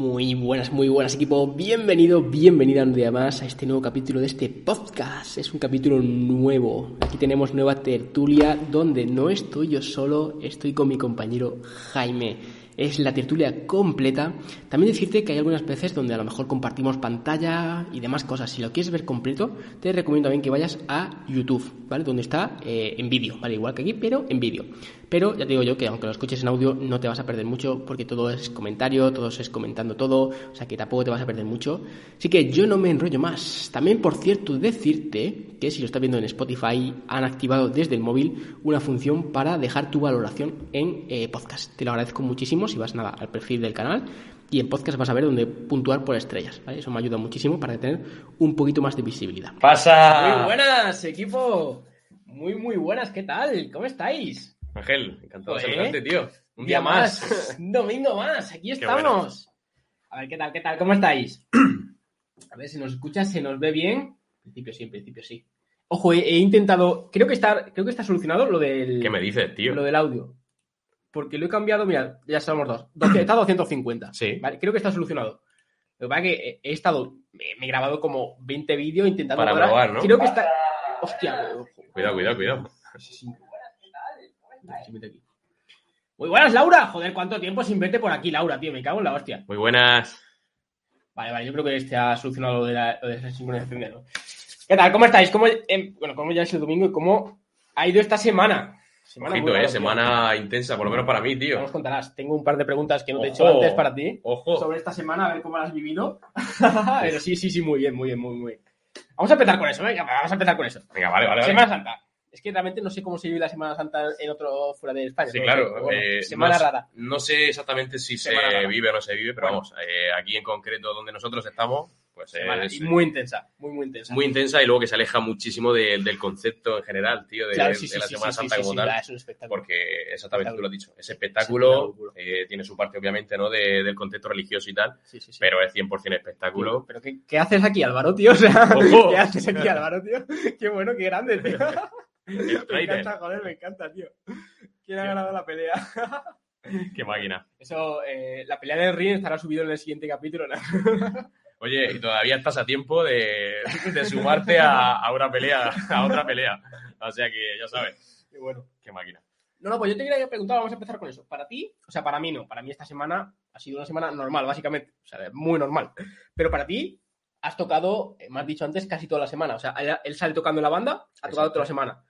Muy buenas, muy buenas equipo. Bienvenido, bienvenida un más a este nuevo capítulo de este podcast. Es un capítulo nuevo. Aquí tenemos nueva tertulia donde no estoy yo solo, estoy con mi compañero Jaime es la tertulia completa. También decirte que hay algunas veces donde a lo mejor compartimos pantalla y demás cosas. Si lo quieres ver completo, te recomiendo también que vayas a YouTube, ¿vale? Donde está eh, en vídeo, ¿vale? Igual que aquí, pero en vídeo. Pero ya te digo yo que aunque lo escuches en audio, no te vas a perder mucho porque todo es comentario, todo es comentando todo, o sea que tampoco te vas a perder mucho. Así que yo no me enrollo más. También, por cierto, decirte que si lo estás viendo en Spotify, han activado desde el móvil una función para dejar tu valoración en eh, podcast. Te lo agradezco muchísimo si vas nada al perfil del canal y en podcast vas a ver donde puntuar por estrellas. ¿vale? Eso me ayuda muchísimo para tener un poquito más de visibilidad. ¡Pasa! Muy buenas, equipo. Muy, muy buenas. ¿Qué tal? ¿Cómo estáis? Ángel, encantado de saludarte, tío. Un día día más. Un domingo más. Aquí estamos. A ver, ¿qué tal? ¿Qué tal? ¿Cómo estáis? A ver, si nos escuchas, se nos ve bien. En principio sí, en principio sí. Ojo, he, he intentado. Creo que está, creo que está solucionado lo del. ¿Qué me dices, tío? Lo del audio. Porque lo he cambiado, mira, ya somos dos. está a 250. Sí. ¿vale? Creo que está solucionado. Lo que pasa es que he estado. Me, he grabado como 20 vídeos intentando. Para probar, ¿no? Creo que está. Hostia, ojo. Cuidado, cuidado, cuidado. Se mete aquí. Muy buenas, Laura. Joder, cuánto tiempo sin verte por aquí, Laura, tío. Me cago en la hostia. Muy buenas. Vale, vale, yo creo que este ha solucionado lo de la, lo de la sincronización. ¿Qué tal? ¿Cómo estáis? ¿Cómo, em, bueno, ¿cómo ya es el domingo y cómo ha ido esta semana? Semana Ojito, rara, eh. Semana intensa, por lo menos para mí, Ya tío. nos contarás. Tengo un par de preguntas que no te he hecho antes para ti. Ojo. Sobre esta semana, a ver cómo la has vivido. Pero sí, sí, sí, muy bien, muy bien, muy, muy bien. Vamos a empezar con eso, venga, vamos a empezar con eso. Venga, vale, vale. vale. Semana Santa. Es que realmente no sé cómo se vive la Semana Santa en otro fuera de España. Sí, ¿no? claro. Pero bueno, eh, semana no, rara. No sé exactamente si Semana se rara. vive o no se vive, pero Bueno. vamos, eh, aquí en concreto donde nosotros estamos, pues Semana. es Y muy intensa, muy, muy intensa. muy intensa y luego que se aleja muchísimo de- del concepto en general, tío, de, Claro, de sí, sí, la sí, Semana sí, Santa como tal. es un espectáculo. Porque exactamente tú lo has dicho, ese Sí, espectáculo eh, tiene su parte obviamente no de- del contexto religioso y tal, Sí, sí, sí. pero es 100% espectáculo. Pero ¿qué, qué haces aquí, Álvaro, tío? O sea, Ojo. ¿qué haces aquí, Álvaro, tío? Qué bueno, qué grande, tío. El Me encanta, joder, me encanta, tío. ¿Quién ha ganado la pelea? Qué máquina. Eso, eh, la pelea del ring estará subido en el siguiente capítulo, ¿no? Oye, y todavía estás a tiempo de, de sumarte a, a una pelea, a otra pelea. O sea que ya sabes, Qué bueno. qué máquina. No, no, pues yo te quería preguntar, vamos a empezar con eso. Para ti, o sea, para mí no, para mí esta semana ha sido una semana normal, básicamente, o sea, muy normal. Pero para ti, has tocado, eh, me has dicho antes, casi toda la semana. O sea, él, él sale tocando en la banda, ha tocado Exacto. toda la semana.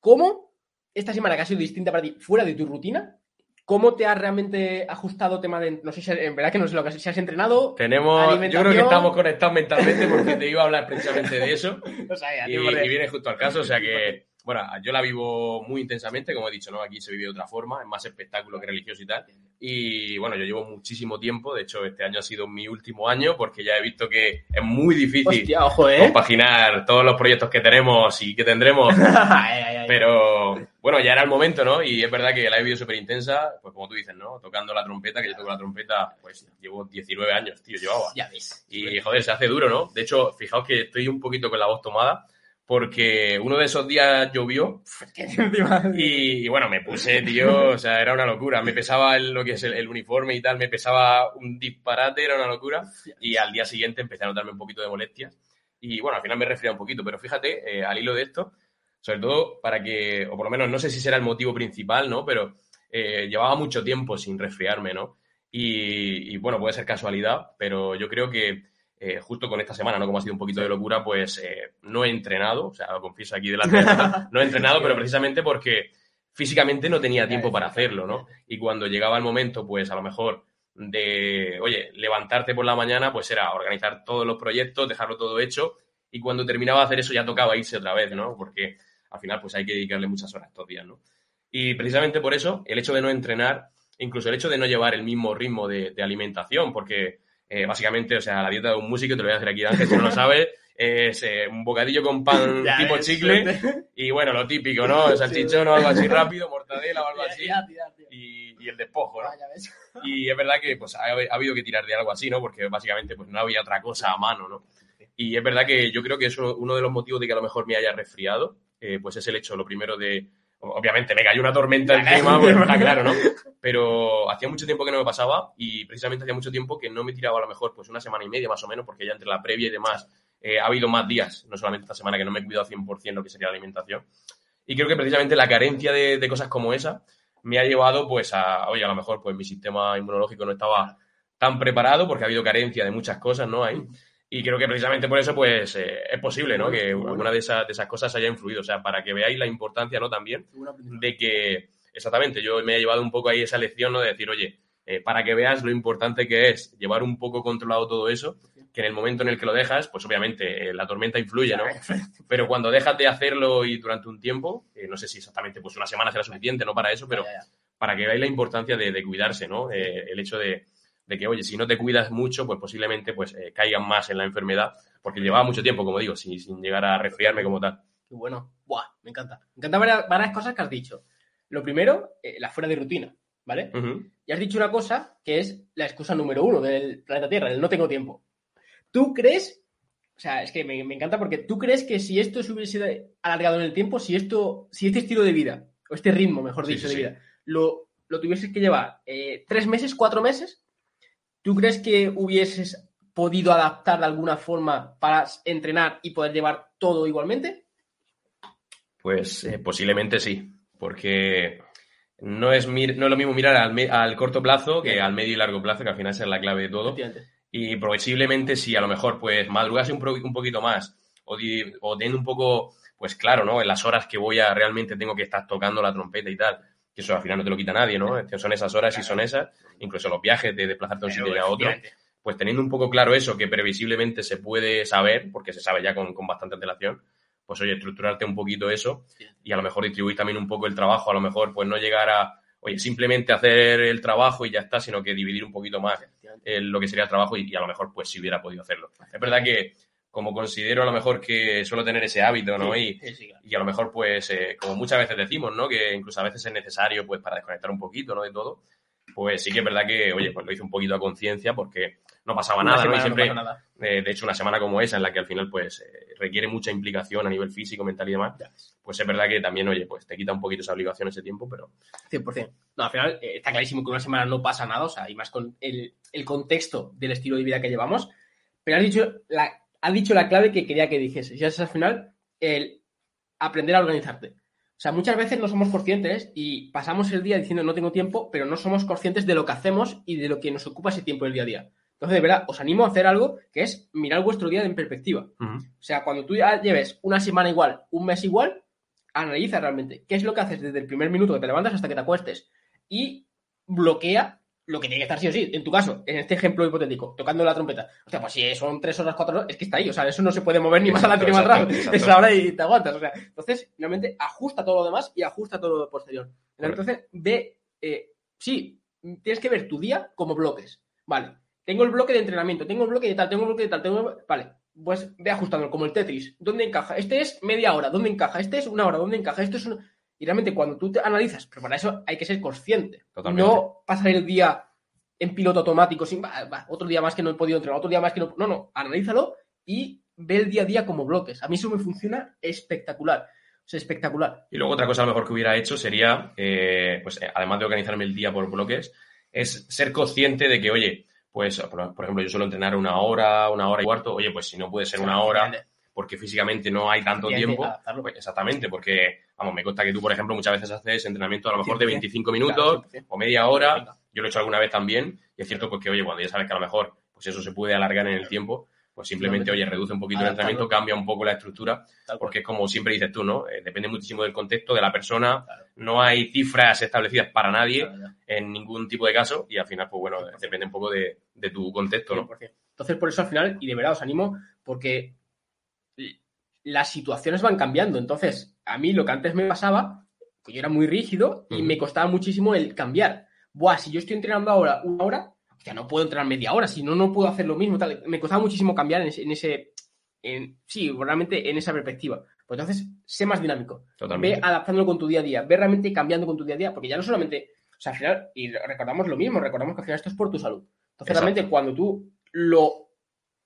¿Cómo esta semana que ha sido distinta para ti, fuera de tu rutina, cómo te has realmente ajustado tema de, no sé si, en verdad que no sé lo que si has entrenado, Tenemos, yo creo que estamos conectados mentalmente porque te iba a hablar precisamente de eso o sea, ya, y, y viene justo al caso. O sea que, bueno, yo la vivo muy intensamente, como he dicho, ¿no? Aquí se vive de otra forma, es más espectáculo que religioso y tal. Y bueno, yo llevo muchísimo tiempo, de hecho, este año ha sido mi último año porque ya he visto que es muy difícil Hostia, ojo, ¿eh? compaginar todos los proyectos que tenemos y que tendremos. Pero bueno, ya era el momento, ¿no? Y es verdad que la he vivido súper intensa, pues como tú dices, ¿no? Tocando la trompeta, que yo toco la trompeta, pues llevo 19 años, tío, llevaba. Ya ves. Y joder, se hace duro, ¿no? De hecho, fijaos que estoy un poquito con la voz tomada, porque uno de esos días llovió y, y, bueno, me puse, tío, o sea, era una locura. Me pesaba el- lo que es el, el uniforme y tal, me pesaba un disparate, era una locura. Y al día siguiente empecé a notarme un poquito de molestias. Y bueno, al final me resfrié un poquito, pero fíjate, eh, al hilo de esto, sobre todo para que, o por lo menos no sé si será el motivo principal, ¿no? Pero eh, llevaba mucho tiempo sin resfriarme, ¿no? Y, y, bueno, puede ser casualidad, pero yo creo que eh, justo con esta semana, ¿no? Como ha sido un poquito de locura, pues eh, no he entrenado, o sea, lo confieso aquí delante de la- no he entrenado, pero precisamente porque físicamente no tenía tiempo para hacerlo, ¿no? Y cuando llegaba el momento, pues a lo mejor de, oye, levantarte por la mañana, pues era organizar todos los proyectos, dejarlo todo hecho, y cuando terminaba de hacer eso ya tocaba irse otra vez, ¿no? Porque al final, pues hay que dedicarle muchas horas estos días, ¿no? Y precisamente por eso, el hecho de no entrenar incluso el hecho de no llevar el mismo ritmo de, de alimentación, porque eh, básicamente, o sea, la dieta de un músico, te lo voy a hacer aquí, Ángel, si no lo sabes, es eh, un bocadillo con pan Ya tipo ves, chicle y bueno, lo típico, ¿no? Salchichón o algo así rápido, mortadela o algo así Ya, ya, ya. y, y el despojo, ¿no? Ah. Y es verdad que pues, ha, ha habido que tirar de algo así, ¿no? Porque básicamente pues, no había otra cosa a mano, ¿no? Y es verdad que yo creo que eso, uno de los motivos de que a lo mejor me haya resfriado, eh, pues es el hecho, lo primero de... Obviamente me cayó una tormenta encima, pues, está claro, ¿no? Pero hacía mucho tiempo que no me pasaba y precisamente hacía mucho tiempo que no me tiraba a lo mejor pues una semana y media más o menos, porque ya entre la previa y demás eh, ha habido más días, no solamente esta semana que no me he cuidado 100% lo que sería la alimentación. Y creo que precisamente la carencia de, de cosas como esa me ha llevado pues a, oye, a lo mejor pues mi sistema inmunológico no estaba tan preparado porque ha habido carencia de muchas cosas, ¿no? Ahí. Y creo que precisamente por eso pues eh, es posible, ¿no? Que alguna de esas, de esas cosas haya influido. O sea, para que veáis la importancia, ¿no? También de que, exactamente, yo me he llevado un poco ahí esa lección, ¿no? De decir, oye, eh, para que veas lo importante que es llevar un poco controlado todo eso, que en el momento en el que lo dejas, pues obviamente eh, la tormenta influye, ¿no? Pero cuando dejas de hacerlo y durante un tiempo, eh, no sé si exactamente pues una semana será suficiente, ¿no? Para eso, pero para que veáis la importancia de, de cuidarse, ¿no? El hecho de, de que, oye, si no te cuidas mucho, pues posiblemente pues eh, caigan más en la enfermedad, porque llevaba mucho tiempo, como digo, sin, sin llegar a resfriarme como tal. Qué bueno. Buah, me encanta. Me encantan varias, varias cosas que has dicho. Lo primero, eh, la fuera de rutina, ¿vale? Ujú. Y has dicho una cosa que es la excusa número uno del planeta Tierra, el no tengo tiempo. ¿Tú crees? O sea, es que me, me encanta porque tú crees que si esto se hubiese alargado en el tiempo, si esto, si este estilo de vida, o este ritmo, mejor Sí, dicho, sí, de sí. vida, lo, lo tuvieses que llevar eh, tres meses, cuatro meses, ¿tú crees que hubieses podido adaptar de alguna forma para entrenar y poder llevar todo igualmente? Pues eh, posiblemente sí, porque no es, mir- no es lo mismo mirar al, corto plazo que al medio y largo plazo, que al final es la clave de todo. Y posiblemente si a lo mejor pues madrugase un, un poquito más o, o teniendo un poco, pues claro, ¿no? En las horas que voy a realmente tengo que estar tocando la trompeta y tal, que eso al final no te lo quita nadie, ¿no? Son esas horas y son esas, incluso los viajes de desplazarte de un sitio a otro, pues teniendo un poco claro eso, que previsiblemente se puede saber, porque se sabe ya con, con bastante antelación, pues oye, estructurarte un poquito eso y a lo mejor distribuir también un poco el trabajo, a lo mejor pues no llegar a, oye, simplemente hacer el trabajo y ya está, sino que dividir un poquito más eh, lo que sería el trabajo y, y a lo mejor pues si hubiera podido hacerlo. Es verdad que como considero a lo mejor que suelo tener ese hábito, ¿no? Y, Sí, sí, claro. y a lo mejor pues eh, como muchas veces decimos, ¿no? Que incluso a veces es necesario pues para desconectar un poquito, ¿no? De todo. Pues sí que es verdad que, oye, pues lo hice un poquito a conciencia porque no pasaba Una nada, ¿no? Y siempre, pasa nada. eh, de hecho, una semana como esa, en la que al final, pues, eh, requiere mucha implicación a nivel físico, mental y demás, pues es verdad que también, oye, pues te quita un poquito esa obligación ese tiempo, pero 100%. No, al final eh, está clarísimo que una semana no pasa nada, o sea, y más con el, el contexto del estilo de vida que llevamos. Pero has dicho la, has dicho la clave que quería que dijese. Y es al final el aprender a organizarte. O sea, muchas veces no somos conscientes y pasamos el día diciendo no tengo tiempo, pero no somos conscientes de lo que hacemos y de lo que nos ocupa ese tiempo del día a día. Entonces, de verdad, os animo a hacer algo que es mirar vuestro día en perspectiva. O sea, cuando tú ya lleves una semana igual, un mes igual, analiza realmente qué es lo que haces desde el primer minuto que te levantas hasta que te acuestes y bloquea lo que tiene que estar sí o sí. En tu caso, en este ejemplo hipotético, tocando la trompeta. O sea, pues si son tres horas, cuatro horas, es que está ahí. O sea, eso no se puede mover ni más adelante ni más Exacto, atrás. exacto. Es la hora y te aguantas. O sea, entonces, realmente ajusta todo lo demás y ajusta todo lo posterior. Entonces, ve, eh, sí, tienes que ver tu día como bloques. Vale, tengo el bloque de entrenamiento, tengo el bloque de tal, tengo el bloque de tal, tengo... Vale, pues ve ajustándolo como el Tetris. ¿Dónde encaja? Este es media hora, ¿dónde encaja? Este es una hora, ¿dónde encaja? Esto es un... Y realmente cuando tú te analizas, pero para eso hay que ser consciente. Totalmente. No pasar el día en piloto automático, sin, "Va, va, otro día más que no he podido entrenar, otro día más que no... No, no, analízalo y ve el día a día como bloques. A mí eso me funciona espectacular. O sea, espectacular. Y luego otra cosa a lo mejor que hubiera hecho sería, eh, pues eh, además de organizarme el día por bloques, es ser consciente de que, oye, pues por, por ejemplo, yo suelo entrenar una hora, una hora y cuarto, oye, pues si no puede ser una hora, porque físicamente no hay tanto tiempo, pues exactamente, porque, vamos, me consta que tú, por ejemplo, muchas veces haces entrenamiento a lo mejor de 100%. 25 minutos Claro, 100%. o media hora, yo lo he hecho alguna vez también, y es cierto pues que, oye, cuando ya sabes que a lo mejor pues eso se puede alargar en el tiempo, pues simplemente, oye, reduce un poquito el Adaptarlo. entrenamiento, cambia un poco la estructura, porque es como siempre dices tú, ¿no? Eh, depende muchísimo del contexto, de la persona, Claro. no hay cifras establecidas para nadie Claro, en ningún tipo de caso, y al final, pues bueno, depende un poco de, de tu contexto, ¿no? 100%. Entonces, por eso al final, y de verdad os animo, porque las situaciones van cambiando. Entonces, a mí lo que antes me pasaba, que yo era muy rígido y me costaba muchísimo el cambiar. buah, si yo estoy entrenando ahora una hora, ya no puedo entrenar media hora, si no, no puedo hacer lo mismo. Tal. Me costaba muchísimo cambiar en ese, en ese en, sí, realmente en esa perspectiva. Pues entonces, sé más dinámico. Totalmente. Ve adaptándolo con tu día a día, ve realmente cambiando con tu día a día, porque ya no solamente, o sea, al final, y recordamos lo mismo, recordamos que al final esto es por tu salud. Entonces, Exacto. realmente, cuando tú lo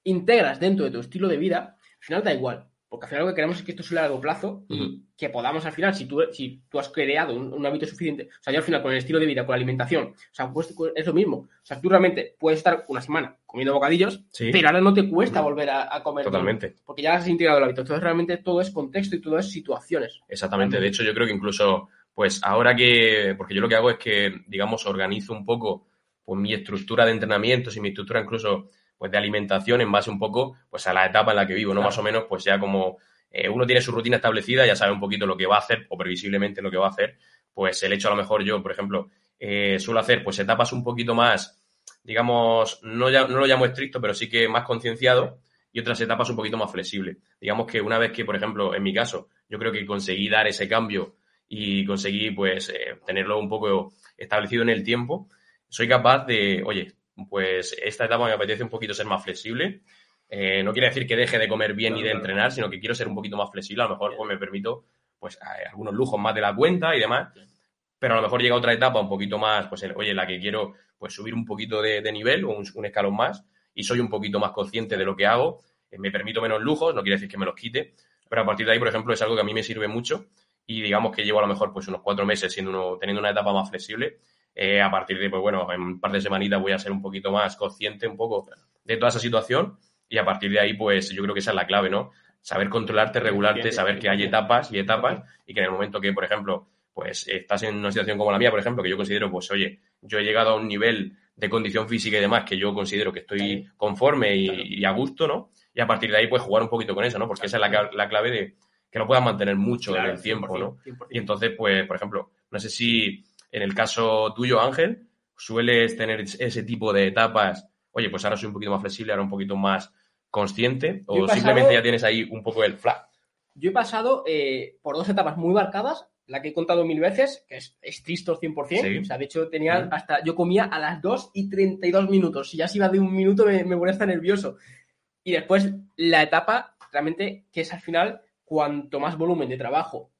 integras dentro de tu estilo de vida, al final da igual. Porque al final lo que queremos es que esto sea a largo plazo y que podamos al final, si tú, si tú has creado un, un hábito suficiente, o sea, yo al final con el estilo de vida, con la alimentación, o sea, pues es lo mismo. O sea, tú realmente puedes estar una semana comiendo bocadillos, Sí. pero ahora no te cuesta volver a, a comer. Totalmente. Porque ya has integrado el hábito. Entonces realmente todo es contexto y todo es situaciones. Exactamente. De hecho, yo creo que incluso, pues ahora que, porque yo lo que hago es que, digamos, organizo un poco pues, mi estructura de entrenamientos y mi estructura incluso pues de alimentación en base un poco pues a la etapa en la que vivo, ¿no? Claro. Más o menos, pues ya como eh, uno tiene su rutina establecida, ya sabe un poquito lo que va a hacer o previsiblemente lo que va a hacer, pues el hecho a lo mejor yo, por ejemplo, eh, suelo hacer pues etapas un poquito más, digamos, no, ya, no lo llamo estricto, pero sí que más concienciado y otras etapas un poquito más flexibles. Digamos que una vez que, por ejemplo, en mi caso, yo creo que conseguí dar ese cambio y conseguí pues eh, tenerlo un poco establecido en el tiempo, soy capaz de, oye, pues esta etapa me apetece un poquito ser más flexible. Eh, no quiere decir que deje de comer bien y de entrenar, sino que quiero ser un poquito más flexible. A lo mejor pues me permito pues eh, algunos lujos más de la cuenta y demás. Pero a lo mejor llega otra etapa un poquito más, pues en- oye, en la que quiero pues subir un poquito de, de nivel o un, un escalón más y soy un poquito más consciente de lo que hago. eh, me permito menos lujos, no quiere decir que me los quite, pero a partir de ahí, por ejemplo, es algo que a mí me sirve mucho y digamos que llevo a lo mejor pues unos cuatro meses siendo uno, teniendo una etapa más flexible. Eh, a partir de, pues bueno, en un par de semanitas voy a ser un poquito más consciente un poco de toda esa situación y a partir de ahí, pues yo creo que esa es la clave, ¿no? Saber controlarte, regularte, saber que hay etapas y etapas y que en el momento que, por ejemplo, pues estás en una situación como la mía, por ejemplo, que yo considero, pues oye, yo he llegado a un nivel de condición física y demás que yo considero que estoy conforme y, y a gusto, ¿no? Y a partir de ahí, pues jugar un poquito con eso, ¿no? Porque esa es la, la clave de que lo puedas mantener mucho en el tiempo, ¿no? 100%. Y entonces, pues, por ejemplo, no sé si en el caso tuyo, Ángel, sueles tener ese tipo de etapas, oye, pues ahora soy un poquito más flexible, ahora un poquito más consciente, o pasado- simplemente ya tienes ahí un poco el flat. Yo he pasado eh, por dos etapas muy marcadas, la que he contado mil veces, que es estricto 100%. Sí. O sea, de hecho, tenía hasta. Yo comía a las 2 y 32 minutos. Si ya se iba de un minuto, me, me ponía hasta nervioso. Y después, la etapa, realmente, que es al final, cuanto más volumen de trabajo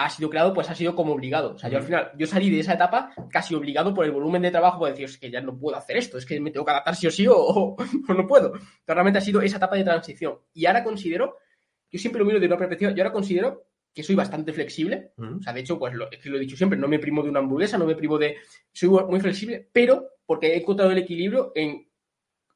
ha sido creado, pues ha sido como obligado. O sea, yo al final, yo salí de esa etapa casi obligado por el volumen de trabajo, por decir, es que ya no puedo hacer esto, es que me tengo que adaptar sí o sí o, o- o no puedo. Entonces, realmente ha sido esa etapa de transición. Y ahora considero, yo siempre lo miro de una perspectiva, yo ahora considero que soy bastante flexible. O sea, de hecho, pues lo, es que lo he dicho siempre, no me primo de una hamburguesa, no me primo de... Soy muy flexible, pero porque he encontrado el equilibrio en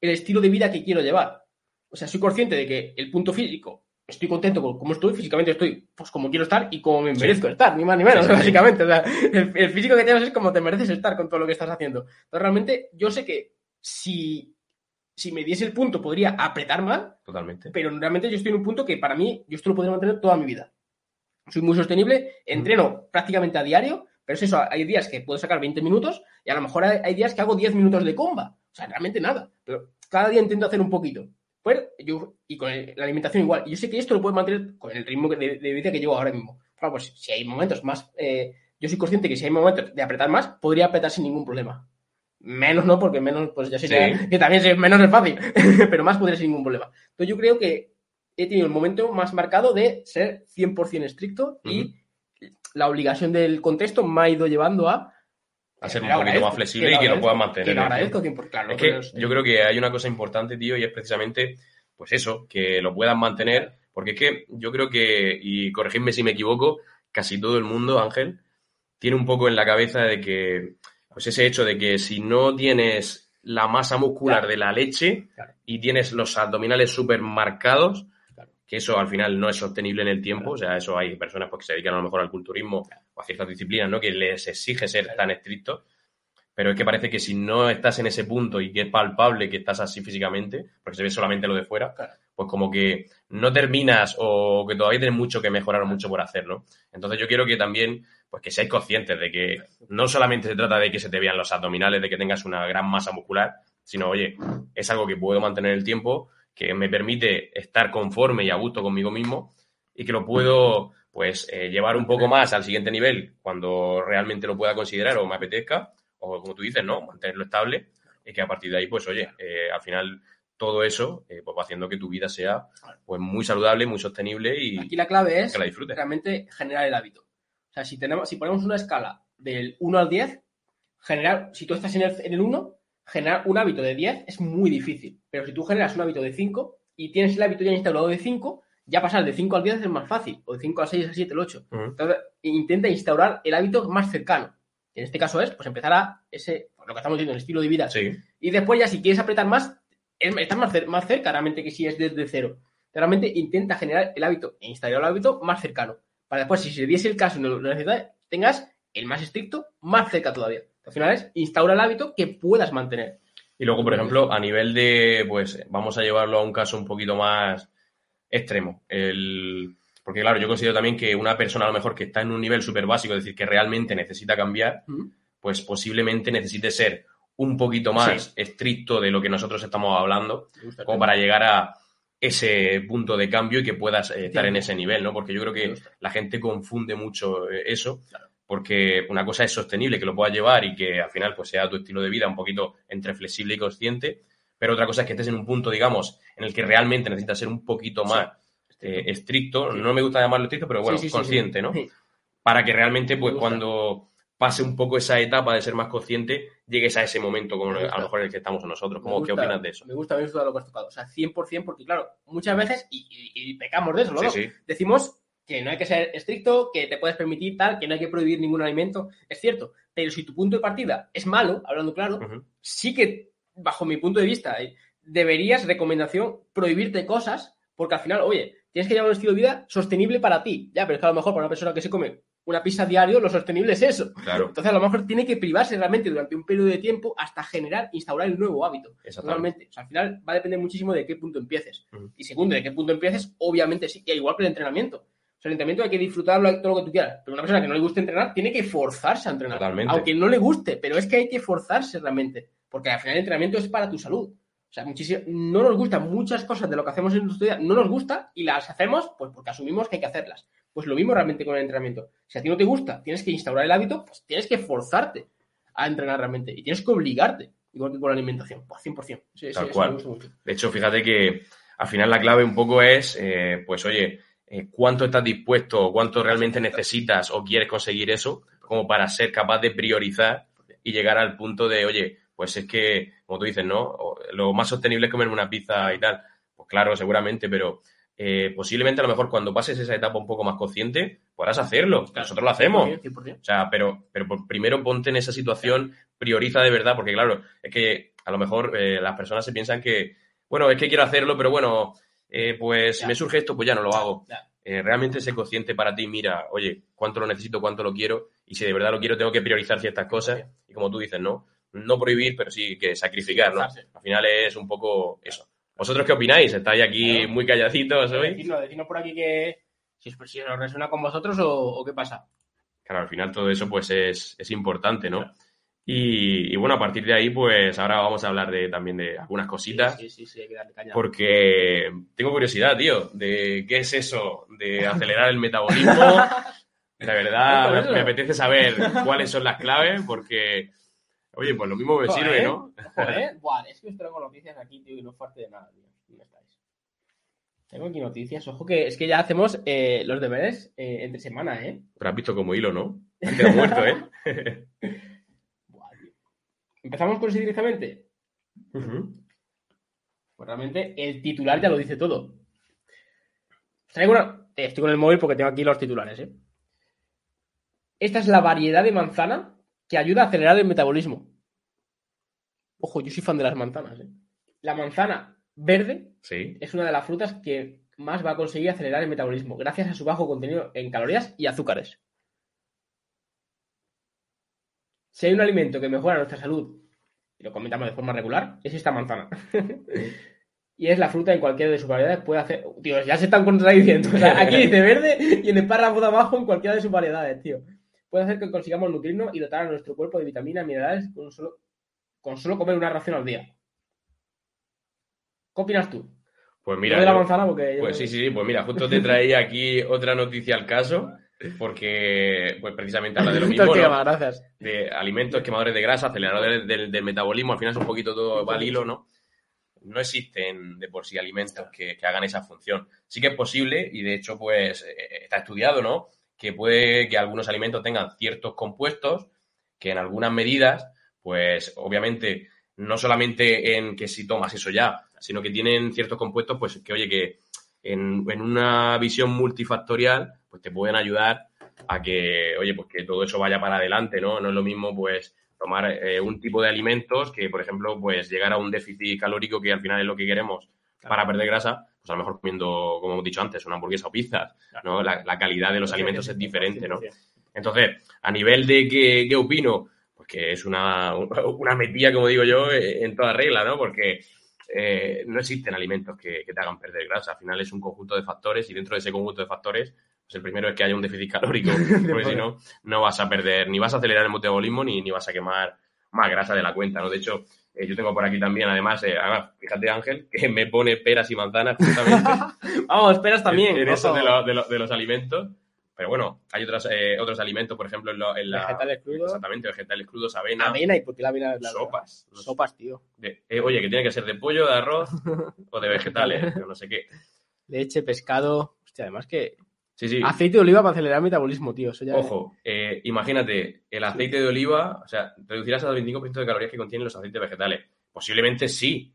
el estilo de vida que quiero llevar. O sea, soy consciente de que el punto físico, estoy contento con cómo estoy, físicamente estoy pues como quiero estar y como me Sí. merezco estar, ni más ni menos, Sí, básicamente. O sea, el, el físico que tienes es como te mereces estar con todo lo que estás haciendo. Entonces, realmente, yo sé que si, si me diese el punto podría apretar más, Totalmente. pero realmente yo estoy en un punto que para mí, yo esto lo podría mantener toda mi vida. Soy muy sostenible, entreno prácticamente a diario, pero es eso, hay días que puedo sacar 20 minutos y a lo mejor hay, hay días que hago 10 minutos de comba. O sea, realmente nada. Pero cada día intento hacer un poquito. Pues yo, y con el- la alimentación igual. Yo sé que esto lo puedo mantener con el ritmo de, de vida que llevo ahora mismo. Claro, pues si hay momentos más. eh, yo soy consciente que si hay momentos de apretar más, podría apretar sin ningún problema. Menos no, porque menos, pues ya. Sí. Que también es- menos es fácil. pero más podría sin ningún problema. Entonces yo creo que he tenido el momento más marcado de ser 100% estricto y la obligación del contexto me ha ido llevando a. A ser un poquito más flexible y que lo puedas mantener. Lo el agradezco tiempo. 100%, claro. Es que yo creo que hay una cosa importante, tío, y es precisamente, pues eso, que lo puedan mantener, porque es que yo creo que, y corregidme si me equivoco, casi todo el mundo, Ángel, tiene un poco en la cabeza de que, pues ese hecho de que si no tienes la masa muscular Claro. de la leche Claro. y tienes los abdominales súper marcados. Que eso al final no es sostenible en el tiempo, o sea, eso hay personas pues, que se dedican a lo mejor al culturismo o a ciertas disciplinas, ¿no? Que les exige ser tan estrictos, pero es que parece que si no estás en ese punto y que es palpable que estás así físicamente, porque se ve solamente lo de fuera, pues como que no terminas o que todavía tienes mucho que mejorar o mucho por hacer, ¿no? Entonces yo quiero que también, pues que seáis conscientes de que no solamente se trata de que se te vean los abdominales, de que tengas una gran masa muscular, sino, oye, es algo que puedo mantener el tiempo, que me permite estar conforme y a gusto conmigo mismo y que lo puedo, pues, eh, llevar un poco más al siguiente nivel cuando realmente lo pueda considerar o me apetezca, o como tú dices, ¿no? Mantenerlo estable y que a partir de ahí, pues oye, eh, al final todo eso eh, pues va haciendo que tu vida sea pues muy saludable, muy sostenible y Aquí la clave es que la disfrutes. realmente generar el hábito. O sea, si, tenemos, si ponemos una escala del 1 al 10, generar, si tú estás en el, en el 1, generar un hábito de 10 es muy difícil. Pero si tú generas un hábito de 5 y tienes el hábito ya instalado de 5, ya pasar de 5 al 10 es más fácil. O de 5 al 6, al 7, al 8. Ujú. Entonces, intenta instaurar el hábito más cercano. En este caso es, pues empezar a ese, pues, lo que estamos diciendo, el estilo de vida. Sí, Y después ya si quieres apretar más, es- estás más, cer- más cerca realmente que si es desde cero. Realmente intenta generar el hábito e instalar el hábito más cercano. Para después, si se diese el caso y no lo necesitas, tengas el más estricto más cerca todavía. Al final es instaura el hábito que puedas mantener. Y luego, por ejemplo, a nivel de, pues, vamos a llevarlo a un caso un poquito más extremo. El, porque, claro, yo considero también que una persona a lo mejor que está en un nivel súper básico, es decir, que realmente necesita cambiar, pues posiblemente necesite ser un poquito más Sí. estricto de lo que nosotros estamos hablando, como para llegar a ese punto de cambio y que puedas eh, estar en ese nivel, ¿no? Porque yo creo que la gente confunde mucho eh, eso, Claro. Porque una cosa es sostenible, que lo puedas llevar y que al final pues sea tu estilo de vida un poquito entre flexible y consciente, pero otra cosa es que estés en un punto, digamos, en el que realmente necesitas ser un poquito Sí. más eh, estricto, no me gusta llamarlo estricto, pero bueno, Sí, consciente. ¿no? Para que realmente, pues cuando pase un poco esa etapa de ser más consciente, llegues a ese momento como a lo mejor en el que estamos nosotros. ¿Cómo, ¿Qué opinas de eso? Me gusta, me gusta lo que has tocado. O sea, 100% porque, claro, muchas veces, y, y- y pecamos de eso, ¿no? Decimos que no hay que ser estricto, que te puedes permitir tal, que no hay que prohibir ningún alimento. Es cierto, pero si tu punto de partida es malo, hablando claro, sí que, bajo mi punto de vista, eh, deberías, recomendación, prohibirte cosas, porque al final, oye, tienes que llevar un estilo de vida sostenible para ti. Ya, pero es que a lo mejor para una persona que se come una pizza diario, lo sostenible es eso. Claro, Entonces, a lo mejor tiene que privarse realmente durante un periodo de tiempo hasta generar, instaurar el nuevo hábito. exactamente. Realmente. O sea, al final va a depender muchísimo de qué punto empieces. Y segundo, de qué punto empieces, obviamente sí. Y igual que el entrenamiento. O sea, el entrenamiento hay que disfrutarlo todo lo que tú quieras. Pero una persona que no le guste entrenar tiene que forzarse a entrenar. Totalmente. Aunque no le guste, pero es que hay que forzarse realmente. Porque al final el entrenamiento es para tu salud. O sea, muchísimo, no nos gustan muchas cosas de lo que hacemos en nuestro día, no nos gusta y las hacemos pues porque asumimos que hay que hacerlas. Pues lo mismo realmente con el entrenamiento. Si a ti no te gusta, tienes que instaurar el hábito, pues tienes que forzarte a entrenar realmente y tienes que obligarte, igual que con la alimentación, pues 100%. Sí, sí, Tal eso cual. me gusta mucho. De hecho, fíjate que al final la clave un poco es, eh, pues oye, eh, cuánto estás dispuesto, cuánto realmente necesitas o quieres conseguir eso, como para ser capaz de priorizar y llegar al punto de, oye, pues es que, como tú dices, ¿no? Lo más sostenible es comerme una pizza y tal. Pues claro, seguramente, pero eh, posiblemente a lo mejor cuando pases esa etapa un poco más consciente, podrás hacerlo. Nosotros lo hacemos. 100%, 100%. O sea, pero, pero primero ponte en esa situación, prioriza de verdad, porque claro, es que a lo mejor eh, las personas se piensan que, bueno, es que quiero hacerlo, pero bueno, eh, pues Ya. me surge esto, pues ya no lo hago. Eh, realmente sé consciente para ti, mira, oye, cuánto lo necesito, cuánto lo quiero, y si de verdad lo quiero, tengo que priorizar ciertas cosas, y como tú dices, ¿no? No prohibir, pero sí que sacrificar, ¿no? Al final es un poco eso. ¿Vosotros qué opináis? ¿Estáis aquí muy calladitos hoy? Decidnos por aquí que si os, si os resuena con vosotros o, o qué pasa. Claro, al final todo eso pues es, es importante, ¿no? Claro. Y, y bueno, a partir de ahí, pues ahora vamos a hablar de, también de algunas cositas, Sí, sí, sí, hay que darle caña. porque tengo curiosidad, tío, de qué es eso de acelerar el metabolismo. La verdad, me, apetece saber cuáles son las claves, porque, oye, pues lo mismo me Joder. sirve, ¿no? Joder, buah, es que os traigo noticias aquí, tío, y no es parte de nada, tío. ¿Dónde estáis? Tengo aquí noticias. Ojo que es que ya hacemos eh, los deberes eh, entre semana, ¿eh? Pero has visto como hilo, ¿no? Te quedado muerto, ¿eh? ¿Empezamos con ese directamente? Pues realmente el titular ya lo dice todo. Traigo una... eh, Estoy con el móvil porque tengo aquí los titulares, ¿eh? Esta es la variedad de manzana que ayuda a acelerar el metabolismo. Ojo, yo soy fan de las manzanas, ¿eh? La manzana verde Sí. es una de las frutas que más va a conseguir acelerar el metabolismo, gracias a su bajo contenido en calorías y azúcares. Si hay un alimento que mejora nuestra salud, y lo comentamos de forma regular, es esta manzana. y es la fruta en cualquiera de sus variedades puede hacer... Tío, ya se están contradiciendo. O sea, aquí dice verde y en el párrafo de abajo en cualquiera de sus variedades, tío. Puede hacer que consigamos nutrirnos y dotar a nuestro cuerpo de vitaminas, minerales con solo, con solo comer una ración al día. ¿Qué opinas tú? Pues mira, de la yo- manzana porque... yo Pues sí, sí, sí, pues mira, justo te traía aquí otra noticia al caso. Porque pues precisamente habla de lo mismo, de alimentos quemadores de grasa, aceleradores del, del metabolismo, al final es un poquito todo va al hilo, ¿no? No existen de por sí alimentos que, que hagan esa función. Sí que es posible, y de hecho, pues, eh, está estudiado, ¿no? Que puede que algunos alimentos tengan ciertos compuestos que en algunas medidas, pues, obviamente, no solamente en que si tomas eso ya, sino que tienen ciertos compuestos, pues, que oye, que en, en una visión multifactorial, pues te pueden ayudar a que, oye, pues que todo eso vaya para adelante, ¿no? No es lo mismo, pues, tomar eh, un tipo de alimentos que, por ejemplo, pues llegar a un déficit calórico que al final es lo que queremos para perder grasa, pues a lo mejor comiendo, como hemos dicho antes, una hamburguesa o pizza, ¿no? La, la calidad de los alimentos es diferente, ¿no? Entonces, a nivel de qué, qué opino, pues que es una, una como digo yo, en toda regla, ¿no? Porque eh, no existen alimentos que, que te hagan perder grasa. Al final es un conjunto de factores y dentro de ese conjunto de factores, pues el primero es que haya un déficit calórico, porque si no, no vas a perder, ni vas a acelerar el metabolismo ni, ni vas a quemar más grasa de la cuenta, ¿no? De hecho, eh, yo tengo por aquí también, además, eh, además, fíjate Ángel, que me pone peras y manzanas justamente Vamos, esperas también. en, en eso de, lo- de lo- de los alimentos. Pero bueno, hay otros, eh, otros alimentos, por ejemplo, en, lo- en la... Vegetales crudos. Exactamente, vegetales crudos, avena, Avena y por qué la avena es la sopas. Sopas, tío. De- eh, oye, que tiene que ser de pollo, de arroz o de vegetales, no sé qué. Leche, pescado. Hostia, además que. Sí, sí. Aceite de oliva para acelerar el metabolismo, tío. Eso ya. Ojo, eh, imagínate, el aceite de oliva, o sea, reducirás al 25% de calorías que contienen los aceites vegetales. Posiblemente sí,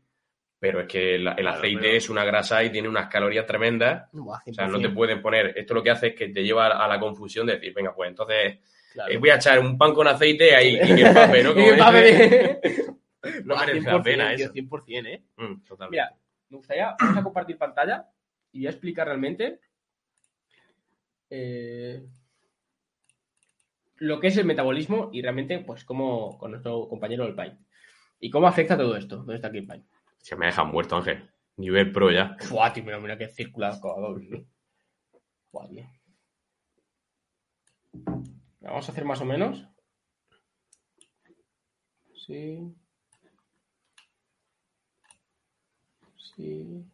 pero es que el, el Claro, aceite pero- es una grasa y tiene unas calorías tremendas. O sea, no te 100%, pueden poner. Esto lo que hace es que te lleva a la confusión de decir, venga, pues entonces claro. eh, voy a echar un pan con aceite ahí y que empape, ¿no? Como bien. No merece la pena 100%, eso. tío, 100%, ¿eh? Mm, totalmente. Mira, me gustaría, vamos a compartir pantalla y voy a explicar realmente eh, lo que es el metabolismo y realmente, pues, cómo con nuestro compañero el Pain. Y cómo afecta todo esto. ¿Dónde está aquí el Pain? Se me deja muerto, Ángel. Nivel pro ya. Fua, tío, mira, mira qué circulador. ¿no? Fua, tío. Vamos a hacer más o menos. Sí. Sí.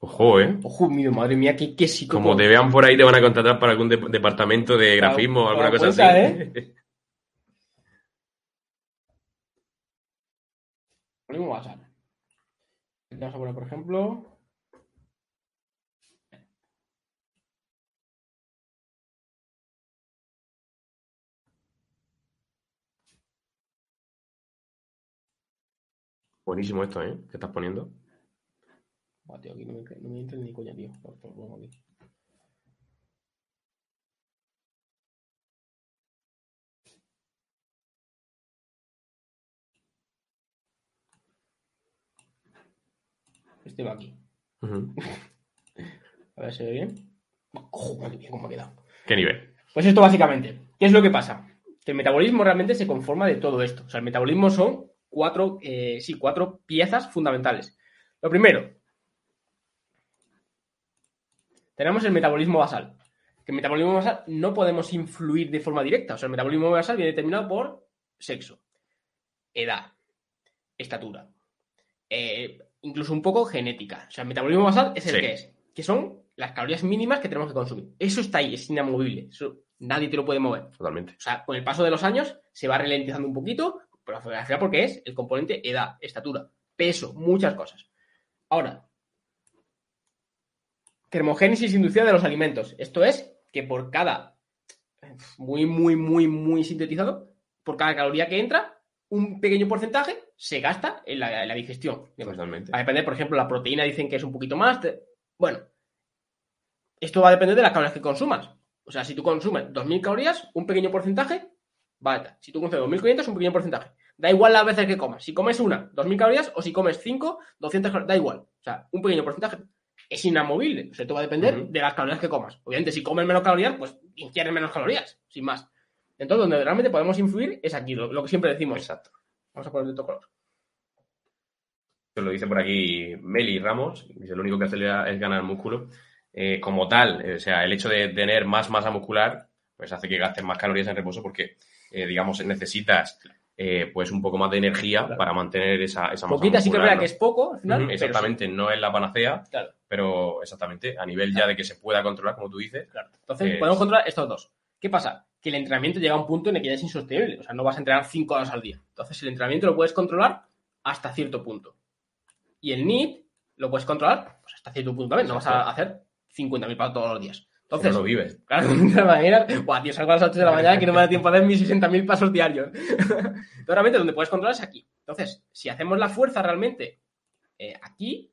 Ojo, ¿eh? Ojo, mira, madre mía, qué quesito. Como te vean por ahí, te van a contratar para algún de- departamento de grafismo o alguna cosa cuenta, así. Ponemos basal. Vamos a poner, por ejemplo. Buenísimo esto, ¿eh? ¿Qué estás poniendo? Buah, tío, aquí no me, no me entra ni coña, tío. Por- por- por aquí. Este va aquí. A ver si se ve bien. Ojo, madre mía, cómo ha quedado. ¿Qué nivel? Pues esto básicamente. ¿Qué es lo que pasa? Que el metabolismo realmente se conforma de todo esto. O sea, el metabolismo son cuatro, eh, sí, cuatro piezas fundamentales. Lo primero, tenemos el metabolismo basal. Que el metabolismo basal no podemos influir de forma directa. O sea, el metabolismo basal viene determinado por sexo, edad, estatura, eh, incluso un poco genética. O sea, el metabolismo basal es el Sí. que es, que son las calorías mínimas que tenemos que consumir. Eso está ahí, es inamovible. Eso nadie te lo puede mover. Totalmente. O sea, con el paso de los años se va ralentizando un poquito, pero al final porque es el componente edad, estatura, peso, muchas cosas. Ahora, termogénesis inducida de los alimentos. Esto es que por cada, muy, muy, muy, muy sintetizado, por cada caloría que entra, un pequeño porcentaje se gasta en la, en la digestión. Totalmente. Va a depender, por ejemplo, la proteína dicen que es un poquito más. te- Bueno, esto va a depender de las calorías que consumas. O sea, si tú consumes 2.000 calorías, un pequeño porcentaje va a estar. Si tú consumes 2.500, un pequeño porcentaje. Da igual las veces que comas. Si comes una, 2.000 calorías, o si comes 5, 200 calorías, da igual. O sea, un pequeño porcentaje es inamovible. O sea, esto va a depender de las calorías que comas. Obviamente, si comes menos calorías, pues ingieres menos calorías, sin más. Entonces, donde realmente podemos influir es aquí, lo, lo que siempre decimos. Exacto. Vamos a poner de otro color. Esto lo dice por aquí Meli Ramos, dice lo único que acelera es ganar músculo. Eh, como tal, eh, o sea, el hecho de tener más masa muscular, pues hace que gastes más calorías en reposo porque, eh, digamos, necesitas eh, pues un poco más de energía Claro. para mantener esa, esa masa Poquita sí que es muscular, verdad ¿no? que es poco, al final. Exactamente, no es la panacea, claro, pero exactamente, a nivel ya de que se pueda controlar, como tú dices. claro. Entonces, Es- podemos controlar estos dos. ¿Qué pasa? Que el entrenamiento llega a un punto en el que ya es insostenible. O sea, no vas a entrenar 5 horas al día. Entonces, el entrenamiento lo puedes controlar hasta cierto punto. Y el NIT lo puedes controlar pues, hasta cierto punto también. No vas a hacer 50.000 pasos todos los días. Entonces, no lo vives. Claro, de todas maneras, buah, tío, salgo a las 8 de la mañana que no me da tiempo a hacer mis 60.000 pasos diarios. Entonces, realmente, donde puedes controlar es aquí. Entonces, si hacemos la fuerza realmente eh, aquí,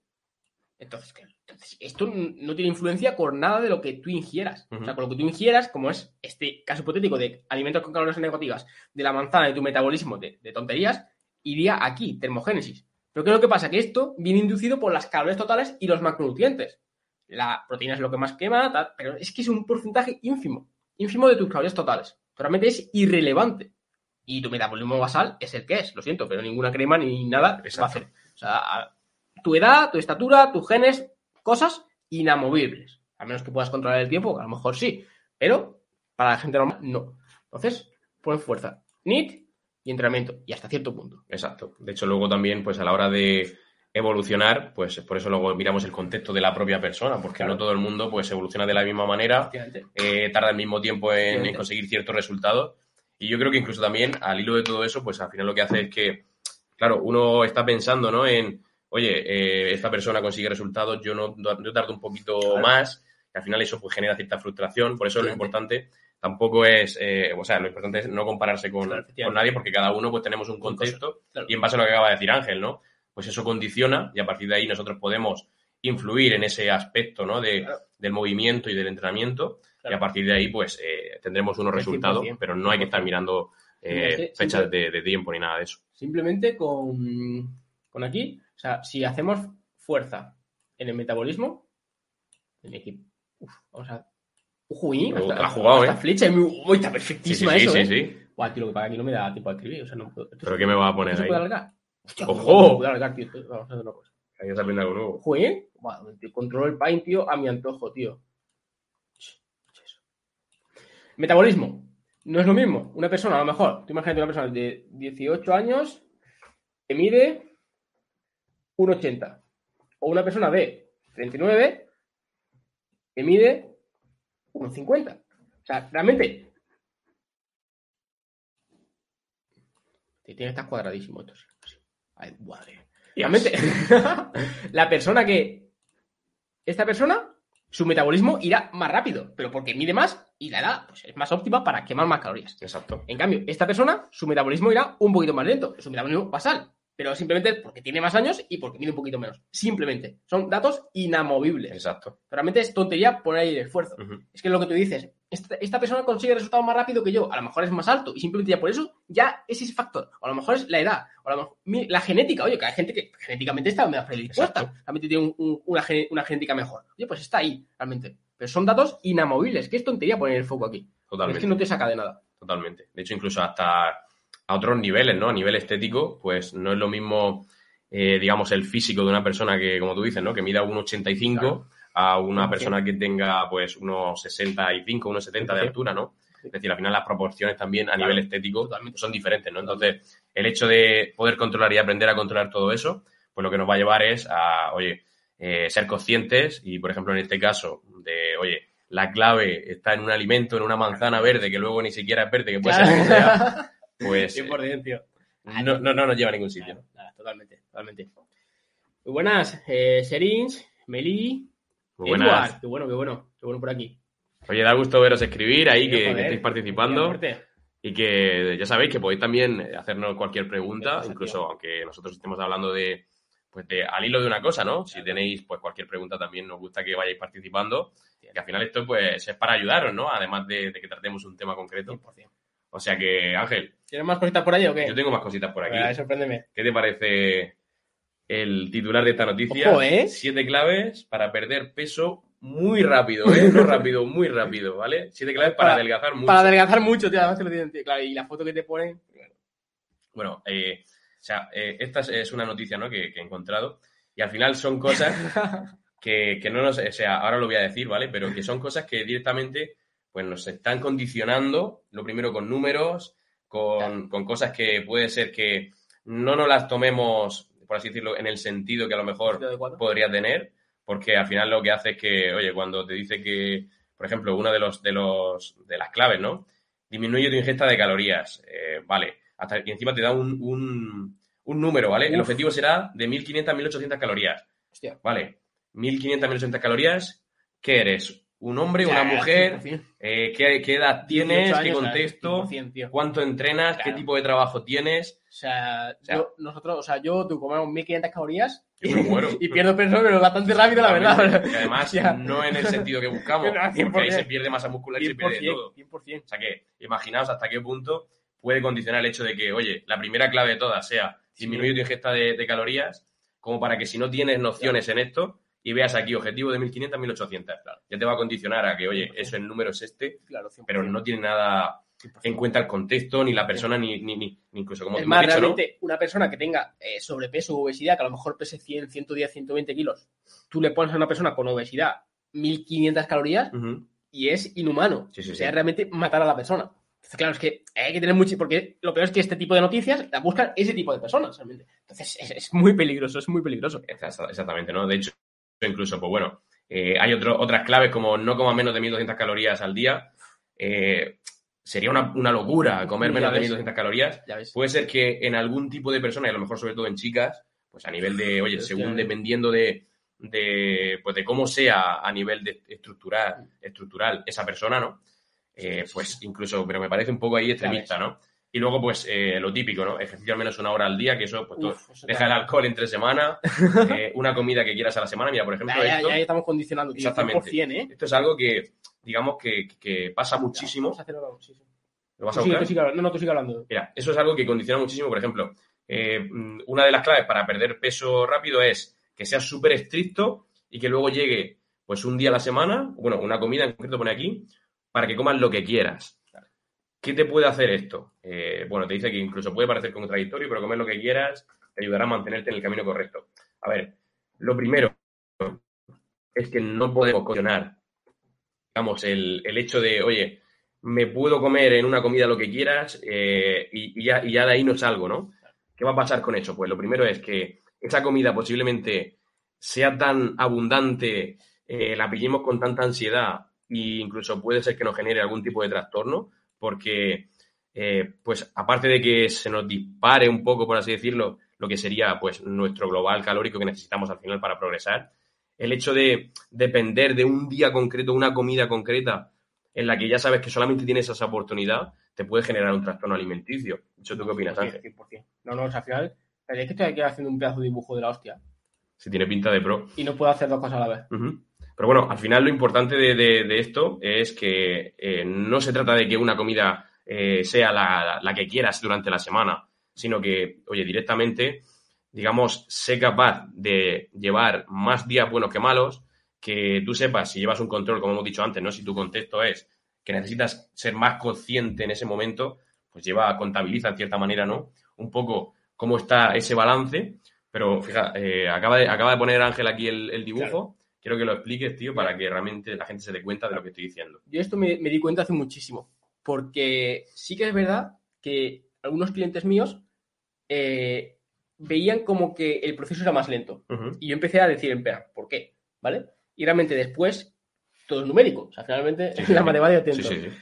entonces, ¿qué? Entonces, esto no tiene influencia con nada de lo que tú ingieras. O sea, con lo que tú ingieras, como es este caso hipotético de alimentos con calorías negativas, de la manzana, de tu metabolismo, de, de tonterías, iría aquí, termogénesis. Pero ¿qué es lo que pasa? Que esto viene inducido por las calorías totales y los macronutrientes. La proteína es lo que más quema, tal, pero es que es un porcentaje ínfimo, ínfimo de tus calorías totales. Realmente es irrelevante. Y tu metabolismo basal es el que es, lo siento, pero ninguna crema ni nada va a Exacto. hacer. O sea, tu edad, tu estatura, tus genes, cosas inamovibles. A menos que puedas controlar el tiempo, a lo mejor sí, pero para la gente normal no. Entonces, pon fuerza, NIT y entrenamiento, y hasta cierto punto. Exacto. De hecho, luego también, pues a la hora de evolucionar, pues por eso luego miramos el contexto de la propia persona, porque Claro. no todo el mundo pues evoluciona de la misma manera, eh, tarda el mismo tiempo en, en conseguir ciertos resultados. Y yo creo que incluso también, al hilo de todo eso, pues al final lo que hace es que, claro, uno está pensando, ¿no? En, oye, eh, esta persona consigue resultados, yo no yo tardo un poquito Claro. más, y al final eso pues genera cierta frustración. Por eso lo importante tampoco es, eh, o sea, lo importante es no compararse con, Claro, con efectivamente. nadie, porque cada uno pues tenemos un Con contexto y en base a lo que acaba de decir Ángel, ¿no? Pues eso condiciona y a partir de ahí nosotros podemos influir en ese aspecto, ¿no? De, del movimiento y del entrenamiento y a partir de ahí pues eh, tendremos unos resultados, 100%, pero no hay que estar mirando eh, fechas de, de tiempo ni nada de eso. Simplemente con, con aquí, o sea, si hacemos fuerza en el metabolismo, en mi equipo, uf, vamos a. Ujuy, Uh, te la has jugado, hasta ¿eh? flecha, uy, está Sí, sí, perfectísima sí, eso, sí, ¿eh? sí. Buah, tío, lo que pasa aquí no me da tiempo a escribir, o sea, no puedo. ¿Pero qué me va a poner ahí? Hostia, ¡Ojo! ¿cómo se puede alargar, tío? Vamos a hacer una cosa. Ahí aprende algo nuevo. Te controlo el pain, tío, a mi antojo, tío. Metabolismo. No es lo mismo. Una persona, a lo mejor, tú imagínate una persona de 18 años que mide 1,80. O una persona de 39 que mide 1,50. O sea, realmente. Tiene que estar cuadradísimo esto. Ay, madre. Realmente, la persona que. Esta persona, su metabolismo irá más rápido, pero porque mide más y la edad pues, es más óptima para quemar más calorías. Exacto. En cambio, esta persona, su metabolismo irá un poquito más lento, su metabolismo basal, pero simplemente porque tiene más años y porque mide un poquito menos. Simplemente. Son datos inamovibles. Exacto. Realmente es tontería poner ahí el esfuerzo. Ujú. Es que lo que tú dices. Esta, esta persona consigue resultados más rápido que yo. A lo mejor es más alto y simplemente ya por eso ya ese es factor. O a lo mejor es la edad. O a lo mejor mi- la genética. Oye, que hay gente que genéticamente está más predispuesta. Exacto. Realmente tiene un- un- una, una genética mejor. Oye, pues está ahí, realmente. Pero son datos inamovibles. Que es tontería poner el foco aquí. Totalmente. Es que no te saca de nada. Totalmente. De hecho, incluso hasta a otros niveles, ¿no? A nivel estético, pues no es lo mismo, eh, digamos, el físico de una persona que, como tú dices, ¿no? Que mida 1,85 Claro. a una 100%. persona que tenga, pues, unos 65, unos 70 de 100%. altura, ¿no? Es decir, al final las proporciones también a Claro. nivel estético Totalmente. son diferentes, ¿no? Entonces, el hecho de poder controlar y aprender a controlar todo eso, pues lo que nos va a llevar es a, oye, eh, ser conscientes y, por ejemplo, en este caso, de, oye, la clave está en un alimento, en una manzana verde, que luego ni siquiera es verde, que puede ser que sea, pues eh, 100%, tío. no, no, no nos lleva a ningún sitio. Nada, nada, totalmente, totalmente. Muy buenas, eh, Serins, Meli, Muy buenas. Edward. Qué bueno, qué bueno, qué bueno por aquí. Oye, da gusto veros escribir ahí, Sí, que, que estéis participando. Y que ya sabéis que podéis también hacernos cualquier pregunta, incluso aunque nosotros estemos hablando de, pues de, al hilo de una cosa, ¿no? Si tenéis pues cualquier pregunta también nos gusta que vayáis participando, que al final esto pues es para ayudaros, ¿no? Además de, de que tratemos un tema concreto. 100%. O sea que, Ángel, ¿Tienes más cositas por ahí o qué? yo tengo más cositas por aquí. Ver, sorpréndeme. ¿Qué te parece el titular de esta noticia? Ojo, ¿eh? Siete claves para perder peso muy rápido, ¿eh? No rápido, muy rápido, ¿vale? Siete claves para, Para- adelgazar mucho. Para adelgazar mucho, tío, además te lo tienen, tío. Claro, y la foto que te ponen. Bueno, eh, o sea, eh, esta es- es una noticia ¿no? que, que he encontrado y al final son cosas que, que no nos, o sea, ahora lo voy a decir, ¿vale? Pero que son cosas que directamente pues nos están condicionando, lo primero con números, con, con cosas que puede ser que no nos las tomemos, por así decirlo, en el sentido que a lo mejor podría tener, porque al final lo que hace es que, oye, cuando te dice que, por ejemplo, una de los de los de las claves, ¿no? Disminuye tu ingesta de calorías, eh, vale, hasta y encima te da un, un, un número, ¿vale? El objetivo será de 1500 a 1800 calorías, Hostia. ¿vale? 1500 a 1800 calorías, ¿qué eres? ¿Un hombre, O una mujer? 100%. Eh, ¿qué, qué edad 18 tienes? ¿Qué años, o contexto? 100%, tío. ¿Cuánto entrenas? ¿Qué tipo de trabajo tienes? O sea, sea, yo, nosotros, o sea, yo, tú comemos 1500 calorías y pierdo peso, pero bastante rápido, la verdad. Y además, O sea, no en el sentido que buscamos. No, porque ahí 100%. se pierde masa muscular y se pierde 100%, todo. 100%. O sea que, imaginaos hasta qué punto puede condicionar el hecho de que, oye, la primera clave de todas sea disminuir tu ingesta de, de calorías, como para que si no tienes nociones en esto y veas aquí objetivo de 1500 1800, ya te va a condicionar a que, oye, eso el número es este, Claro, 100%. pero no tiene nada en cuenta el contexto, ni la persona, ni, ni, ni, ni incluso como Es tú más, has dicho, ¿no? realmente, una persona que tenga eh, sobrepeso o obesidad, que a lo mejor pese 100, 110, 120 kilos, tú le pones a una persona con obesidad 1500 calorías y es inhumano. Sí, sí, o sea, sí. es realmente matar a la persona. Entonces, claro, es que hay que tener mucho. Porque lo peor es que este tipo de noticias la buscan ese tipo de personas, realmente. Entonces, es, es muy peligroso, es muy peligroso. Exacta- Exactamente, ¿no? De hecho, incluso, pues bueno, eh, hay otro- otras claves como no coma menos de 1200 calorías al día. Eh, sería una, una locura comer menos de ves. 1200 calorías. Puede ser que en algún tipo de persona, y a lo mejor sobre todo en chicas, pues a nivel de, oye, según dependiendo de, de, pues de cómo sea a nivel de estructural, estructural esa persona, ¿no? Eh, pues incluso, pero me parece un poco ahí extremista, ¿no? Y luego, pues, eh, lo típico, ¿no? Ejercicio al menos una hora al día, que eso, pues, todo- Uf, eso deja el alcohol entre semana, eh, una comida que quieras a la semana. Mira, por ejemplo, Ya, ya, esto, ya estamos condicionando, tío. Exactamente. 100%, ¿eh? esto es algo que, digamos, que, que pasa muchísimo. Vamos a hacer ahora, sí, sí. ¿Lo vas a sigue, buscar? tú sigue hablando. No, no, tú sigue hablando. Mira, eso es algo que condiciona muchísimo. Por ejemplo, eh, mm, una de las claves para perder peso rápido es que seas súper estricto y que luego llegue pues un día a la semana, bueno, una comida en concreto pone aquí, para que comas lo que quieras. ¿Qué te puede hacer esto? Eh, bueno, te dice que incluso puede parecer contradictorio, pero comer lo que quieras te ayudará a mantenerte en el camino correcto. A ver, lo primero es que no podemos cuestionar, digamos, el, el hecho de, oye, me puedo comer en una comida lo que quieras eh, y, ya, y ya de ahí no salgo, ¿no? ¿Qué va a pasar con eso? Pues lo primero es que esa comida posiblemente sea tan abundante, eh, la pillemos con tanta ansiedad e incluso puede ser que nos genere algún tipo de trastorno, porque, eh, pues, aparte de que se nos dispare un poco, por así decirlo, lo que sería, pues, nuestro global calórico que necesitamos al final para progresar, el hecho de depender de un día concreto, una comida concreta, en la que ya sabes que solamente tienes esa oportunidad, te puede generar un trastorno alimenticio. ¿Eso tú qué opinas, Ángel? 100%. No, no, o sea, al final, es que estoy aquí haciendo un pedazo de dibujo de la hostia Si tiene pinta de pro. y no puedo hacer dos cosas a la vez. Ujú. Pero bueno, al final lo importante de, de- esto es que eh, no se trata de que una comida eh, sea la, la que quieras durante la semana, sino que, oye, directamente, digamos, sé capaz de llevar más días buenos que malos, que tú sepas si llevas un control, como hemos dicho antes, ¿no? Si tu contexto es que necesitas ser más consciente en ese momento, pues lleva, contabiliza en cierta manera, ¿no? Un poco cómo está ese balance, pero fija, eh, acaba, de, acaba de poner Ángel aquí el dibujo. Quiero que lo expliques, tío, para que realmente la gente se dé cuenta de lo que estoy diciendo. Yo esto me, me di cuenta hace muchísimo, porque sí que es verdad que algunos clientes míos eh, veían como que el proceso era más lento. Y yo empecé a decir, espera, ¿por qué? ¿Vale? Y realmente después todo es numérico. O sea, finalmente Sí, sí, la sí. matemática sí.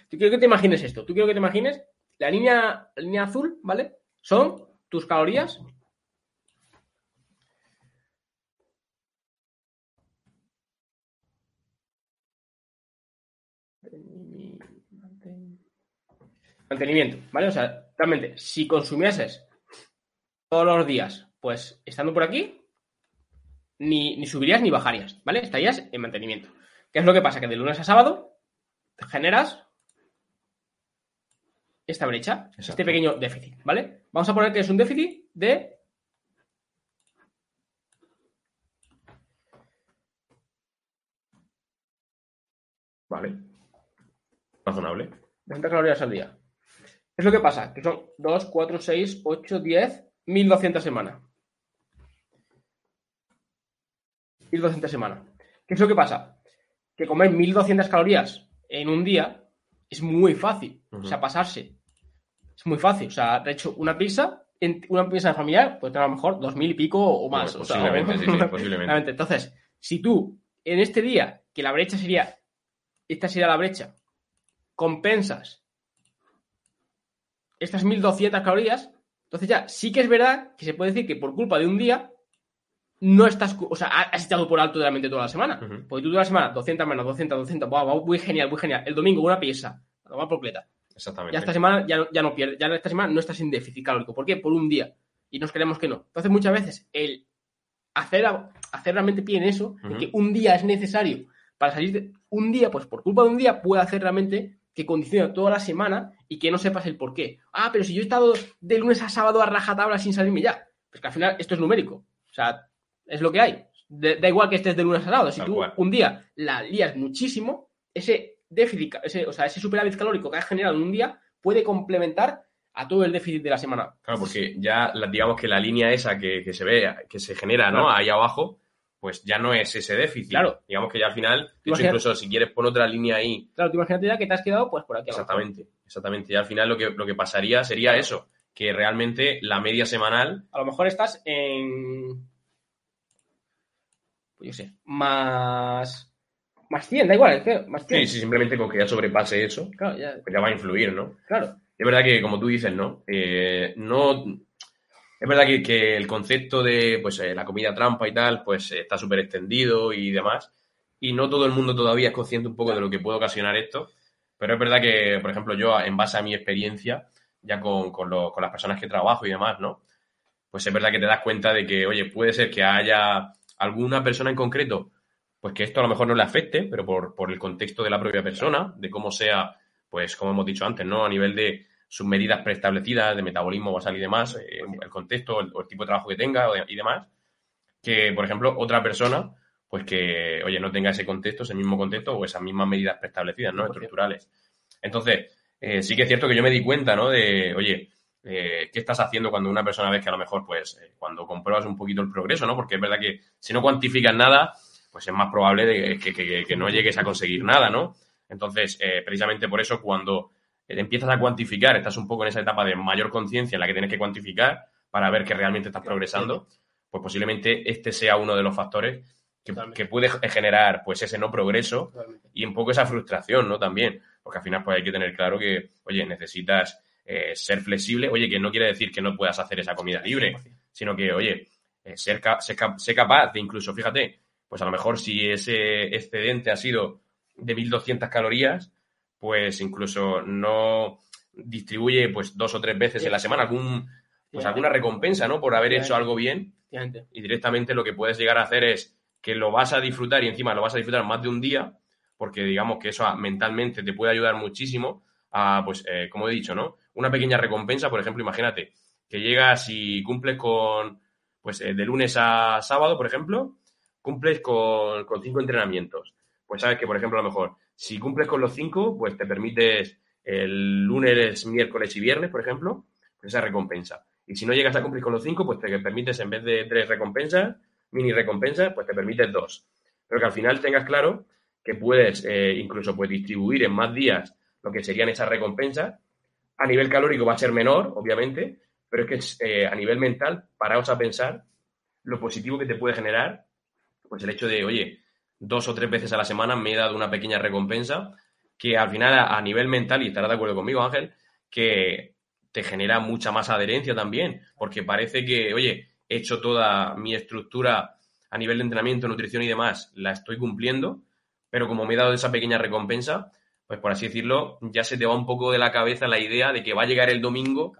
Tú quiero que te imagines esto. Tú quiero que te imagines la línea, la línea azul, ¿vale? Son tus calorías. Mantenimiento, ¿vale? O sea, realmente, si consumieses todos los días, pues estando por aquí, ni, ni subirías ni bajarías, ¿vale? Estarías en mantenimiento. ¿Qué es lo que pasa? Que de lunes a sábado generas esta brecha, este pequeño déficit, ¿vale? Vamos a poner que es un déficit de Vale. Razonable. 200 calorías al día. ¿Qué es lo que pasa? Que son 2, 4, 6, 8, 10, 1200 semana. 1200 semana. ¿Qué es lo que pasa? Que comer 1200 calorías en un día es muy fácil. Ujú. O sea, pasarse Es muy fácil. O sea, de hecho, una pizza, una pizza familiar, puede tener a lo mejor dos mil y pico o más. Pues o sea, posiblemente, sí, sí, posiblemente. Entonces, si tú, en este día, que la brecha sería, esta sería la brecha, compensas estas 1200 calorías, entonces ya sí que es verdad que se puede decir que por culpa de un día no estás, o sea, ha- has estado por alto realmente toda la semana. Ujú. Porque tú toda la semana, 200 menos, 200, 200, buah, va, muy genial, muy genial. El domingo una pieza, a tomar por cleta. Exactamente. Ya esta semana ya no, ya no pierdes, ya esta semana no estás en déficit calórico. ¿Por qué? Por un día. Y nos creemos que no. Entonces, muchas veces, el hacer, hacer realmente pie en eso, en que un día es necesario para salir de un día, pues por culpa de un día, puede hacer realmente que condicione toda la semana y que no sepas el por qué. Ah, pero si yo he estado de lunes a sábado a rajatabla sin salirme ya. Pues que al final esto es numérico. O sea, es lo que hay. De- da igual que estés de lunes a sábado. Si Tal tú cual. un día la lías muchísimo, ese déficit, ese, o sea, ese superávit calórico que has generado en un día puede complementar a todo el déficit de la semana. Claro, porque ya la- digamos que la línea esa que, que se ve, que se genera, ¿no? Claro. Ahí abajo, pues ya no es ese déficit. Claro. Digamos que ya al final, de hecho, incluso si quieres poner otra línea ahí, Claro, tú imagínate ya que te has quedado pues por aquí abajo. exactamente, exactamente. Y al final lo que, lo que pasaría sería eso, que realmente la media semanal, A lo mejor estás en. Pues yo sé, más. Más 100, da igual, más 100. sí, sí, simplemente con que ya sobrepase eso, Claro, ya, pues ya va a influir, ¿no? claro. Es verdad que, como tú dices, ¿no? Eh, no es verdad que, el concepto de pues, eh, la comida trampa y tal, pues eh, está súper extendido y demás. Y no todo el mundo todavía es consciente un poco de lo que puede ocasionar esto. Pero es verdad que, por ejemplo, yo, en base a mi experiencia, ya con, con las personas que trabajo y demás, ¿no? Pues es verdad que te das cuenta de que, oye, puede ser que haya alguna persona en concreto, pues que esto a lo mejor no le afecte, pero por, por el contexto de la propia persona, de cómo sea, pues como hemos dicho antes, ¿no? A nivel de sus medidas preestablecidas de metabolismo basal y demás, eh, el contexto el- o el tipo de trabajo que tenga y demás, que, por ejemplo, otra persona, pues que, oye, no tenga ese contexto, ese mismo contexto o esas mismas medidas preestablecidas, ¿no? 100%. Estructurales. Entonces, eh, sí que es cierto que yo me di cuenta, ¿no? De, oye, eh, ¿qué estás haciendo cuando una persona ves que a lo mejor, pues, eh, cuando compruebas un poquito el progreso, ¿no? Porque es verdad que si no cuantificas nada, pues es más probable de que, que- que- que no llegues a conseguir nada, ¿no? Entonces, precisamente por eso, cuando empiezas a cuantificar, estás un poco en esa etapa de mayor conciencia en la que tienes que cuantificar para ver que realmente estás progresando, pues posiblemente este sea uno de los factores que, puede generar pues ese no progreso Totalmente. y un poco esa frustración, ¿no? También, porque al final pues hay que tener claro que, oye, necesitas eh, ser flexible, oye, que no quiere decir que no puedas hacer esa comida libre, 100%. sino que, oye, eh, ser, ca- ser cap- ser capaz de incluso, fíjate, pues a lo mejor si ese excedente ha sido de 1200 calorías, pues incluso no distribuye pues dos o tres veces en la semana algún pues alguna recompensa, ¿no? Por haber hecho algo bien y directamente lo que puedes llegar a hacer es que lo vas a disfrutar y encima lo vas a disfrutar más de un día, porque digamos que eso ah, mentalmente te puede ayudar muchísimo a, pues, eh, como he dicho, ¿no? Una pequeña recompensa, por ejemplo, imagínate que llegas y cumples con, pues, eh, de lunes a sábado, por ejemplo, cumples con, con cinco entrenamientos. Pues sabes que, por ejemplo, a lo mejor, si cumples con los cinco, pues te permites el lunes, miércoles y viernes, por ejemplo, pues esa recompensa. Y si no llegas a cumplir con los cinco, pues te permites, en vez de tres recompensas, mini recompensas, pues te permites dos. Pero que al final tengas claro que puedes eh, incluso pues, distribuir en más días lo que serían esas recompensas. A nivel calórico va a ser menor, obviamente, pero es que eh, a nivel mental, paraos a pensar lo positivo que te puede generar, pues el hecho de, oye, dos o tres veces a la semana me he dado una pequeña recompensa que al final a, nivel mental, y estarás de acuerdo conmigo, Ángel, que te genera mucha más adherencia también, porque parece que, oye, he hecho toda mi estructura a nivel de entrenamiento, nutrición y demás, la estoy cumpliendo, pero como me he dado esa pequeña recompensa, pues por así decirlo, ya se te va un poco de la cabeza la idea de que va a llegar el domingo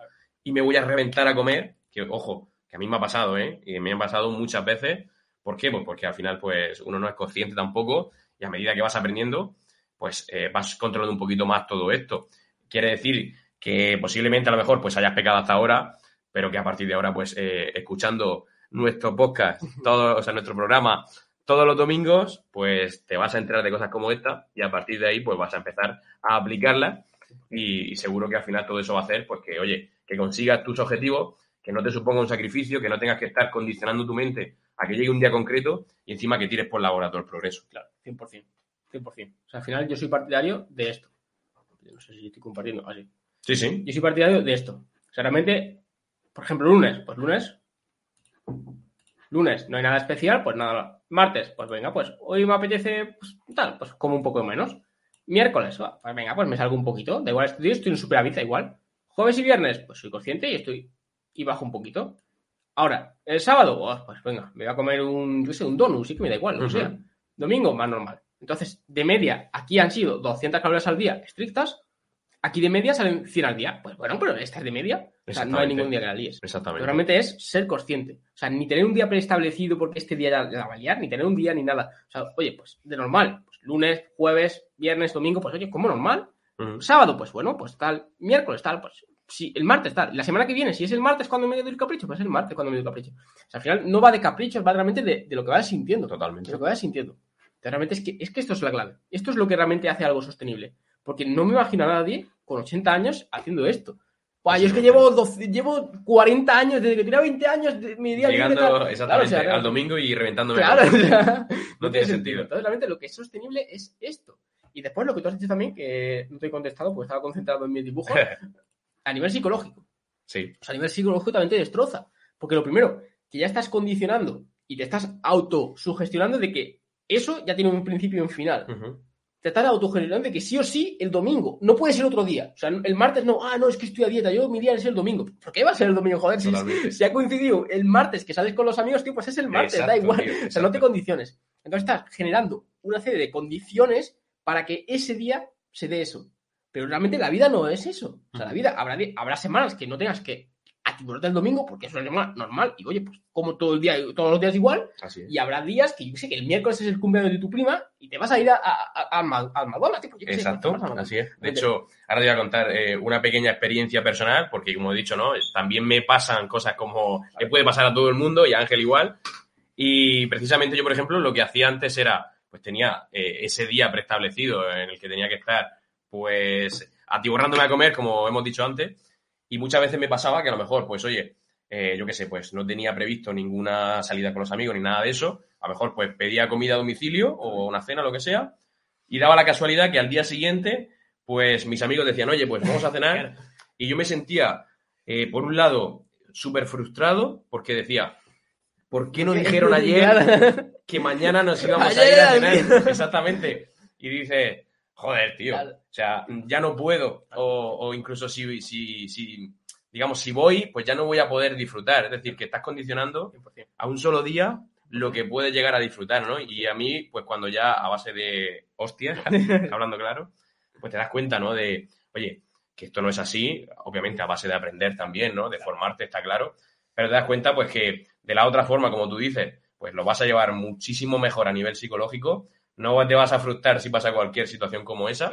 y me voy a reventar a comer, que ojo, que a mí me ha pasado, ¿eh? Y me ha pasado muchas veces. ¿Por qué? Pues porque al final, pues, uno no es consciente tampoco y a medida que vas aprendiendo, pues eh, vas controlando un poquito más todo esto. Quiere decir que posiblemente a lo mejor pues hayas pecado hasta ahora, pero que a partir de ahora, pues, eh, escuchando nuestro podcast, todo, o sea, nuestro programa todos los domingos, pues te vas a enterar de cosas como esta y a partir de ahí, pues vas a empezar a aplicarlas y, y seguro que al final todo eso va a hacer, pues que, oye, que consigas tus objetivos, que no te suponga un sacrificio, que no tengas que estar condicionando tu mente a que llegue un día concreto y encima que tires por la hora todo el progreso. Claro, 100%. 100%. O sea, al final yo soy partidario de esto. No sé si estoy compartiendo. Así. Sí, sí. Yo soy partidario de esto. O sea, realmente, por ejemplo, lunes, pues lunes. Lunes, no hay nada especial, pues nada. Martes, pues venga, pues hoy me apetece, pues tal, pues como un poco menos. Miércoles, pues venga, pues me salgo un poquito. Da igual, estoy, estoy en superávit, da igual. Jueves y viernes, pues soy consciente y estoy. y bajo un poquito. Ahora, el sábado, oh, pues venga, me voy a comer un, yo sé, un donut, sí que me da igual, que Ujú. sea. Domingo, más normal. Entonces, de media, aquí han sido 200 calorías al día estrictas. Aquí de media salen 100 al día. Pues bueno, pero esta es de media. O sea, no hay ningún día que la líes. Pero Exactamente. realmente es ser consciente. O sea, ni tener un día preestablecido porque este día ya la va a liar, ni tener un día ni nada. O sea, oye, pues de normal. Pues lunes, jueves, viernes, domingo, pues oye, como normal. Sábado, pues bueno, pues tal. Miércoles, tal. Pues si el martes, tal. La semana que viene, si es el martes cuando me doy el capricho, pues es el martes cuando me doy el capricho. O sea, al final no va de caprichos, va realmente de, de lo que vayas sintiendo. Totalmente. De lo que vayas sintiendo. Entonces, realmente es que, es que esto es la clave. Esto es lo que realmente hace algo sostenible. Porque no me imagino a nadie con 80 años haciendo esto. Buah, yo es que llevo, 12 llevo 40 años, desde que tenía 20 años, de, mi día libre, Llegando tal. exactamente Claro, o sea, al domingo y reventándome. Claro, todo. o sea, No tiene sentido. Entonces, realmente lo que es sostenible es esto. Y después lo que tú has dicho también, que no te he contestado porque estaba concentrado en mi dibujo, a nivel psicológico. sí. O sea, a nivel psicológico también te destroza. Porque lo primero, que ya estás condicionando y te estás autosugestionando de que eso ya tiene un principio y un final. Te estás autogestionando de que sí o sí el domingo. No puede ser otro día. O sea, el martes no, ah, no, es que estoy a dieta, yo mi día es el domingo. ¿Por qué va a ser el domingo? Joder, si, si ha coincidido el martes que sales con los amigos, tío, pues es el martes, da igual. tío, o sea, no te condiciones. Entonces estás generando una serie de condiciones para que ese día se dé eso. Pero realmente la vida no es eso. O sea, la vida habrá, habrá semanas que no tengas que activarte el domingo porque es una semana normal y oye, pues como todo el día, todos los días igual, es. y habrá días que yo sé que el miércoles es el cumpleaños de tu prima y te vas a ir a, a- a- al Ma- al McDonald's, tipo, yo sé, Exacto, vas al así es. De hecho, ahora te voy a contar eh, una pequeña experiencia personal, porque como he dicho, ¿no? También me pasan cosas como que puede pasar a todo el mundo y a Ángel igual. Y precisamente yo, por ejemplo, lo que hacía antes era, pues tenía eh, ese día preestablecido en el que tenía que estar, pues, atiborrándome a comer, como hemos dicho antes, y muchas veces me pasaba que a lo mejor, pues, oye, eh, yo qué sé, pues no tenía previsto ninguna salida con los amigos ni nada de eso, a lo mejor pues pedía comida a domicilio o una cena, lo que sea, y daba la casualidad que al día siguiente, pues mis amigos decían, oye, pues vamos a cenar, y yo me sentía, eh, por un lado, súper frustrado, porque decía, ¿por qué no dijeron ayer que mañana nos íbamos a ir a cenar? Exactamente. Y dice, joder, tío, Claro. o sea, ya no puedo. O, o incluso si, si, si, digamos, si voy, pues ya no voy a poder disfrutar. Es decir, que estás condicionando 100%. a un solo día lo que puedes llegar a disfrutar, ¿no? Y a mí, pues cuando ya a base de hostias, hablando claro, pues te das cuenta, ¿no? De, oye, que esto no es así, obviamente a base de aprender también, ¿no? De formarte, está claro, pero te das cuenta, pues que de la otra forma, como tú dices, pues lo vas a llevar muchísimo mejor a nivel psicológico, no te vas a frustrar si pasa cualquier situación como esa,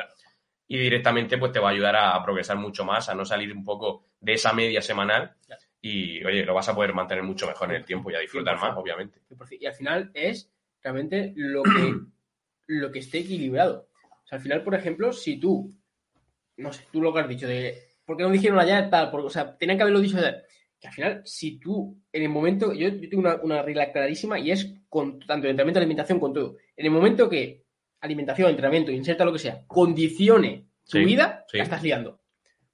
y directamente pues te va a ayudar a, a progresar mucho más, a no salir un poco de esa media semanal, Claro. y oye, lo vas a poder mantener mucho mejor en el tiempo y a disfrutar 100%. más, obviamente. 100%. Y al final es realmente lo que, lo que esté equilibrado. O sea, al final, por ejemplo, si tú, no sé, tú lo que has dicho de, ¿por qué no dijeron ayer tal? Porque, o sea, tenían que haberlo dicho ayer. Que al final, si tú, en el momento, yo, yo tengo una, una regla clarísima y es con tanto entrenamiento, alimentación, con todo. En el momento que alimentación, entrenamiento, inserta lo que sea, condicione tu Sí, vida, sí. la estás liando.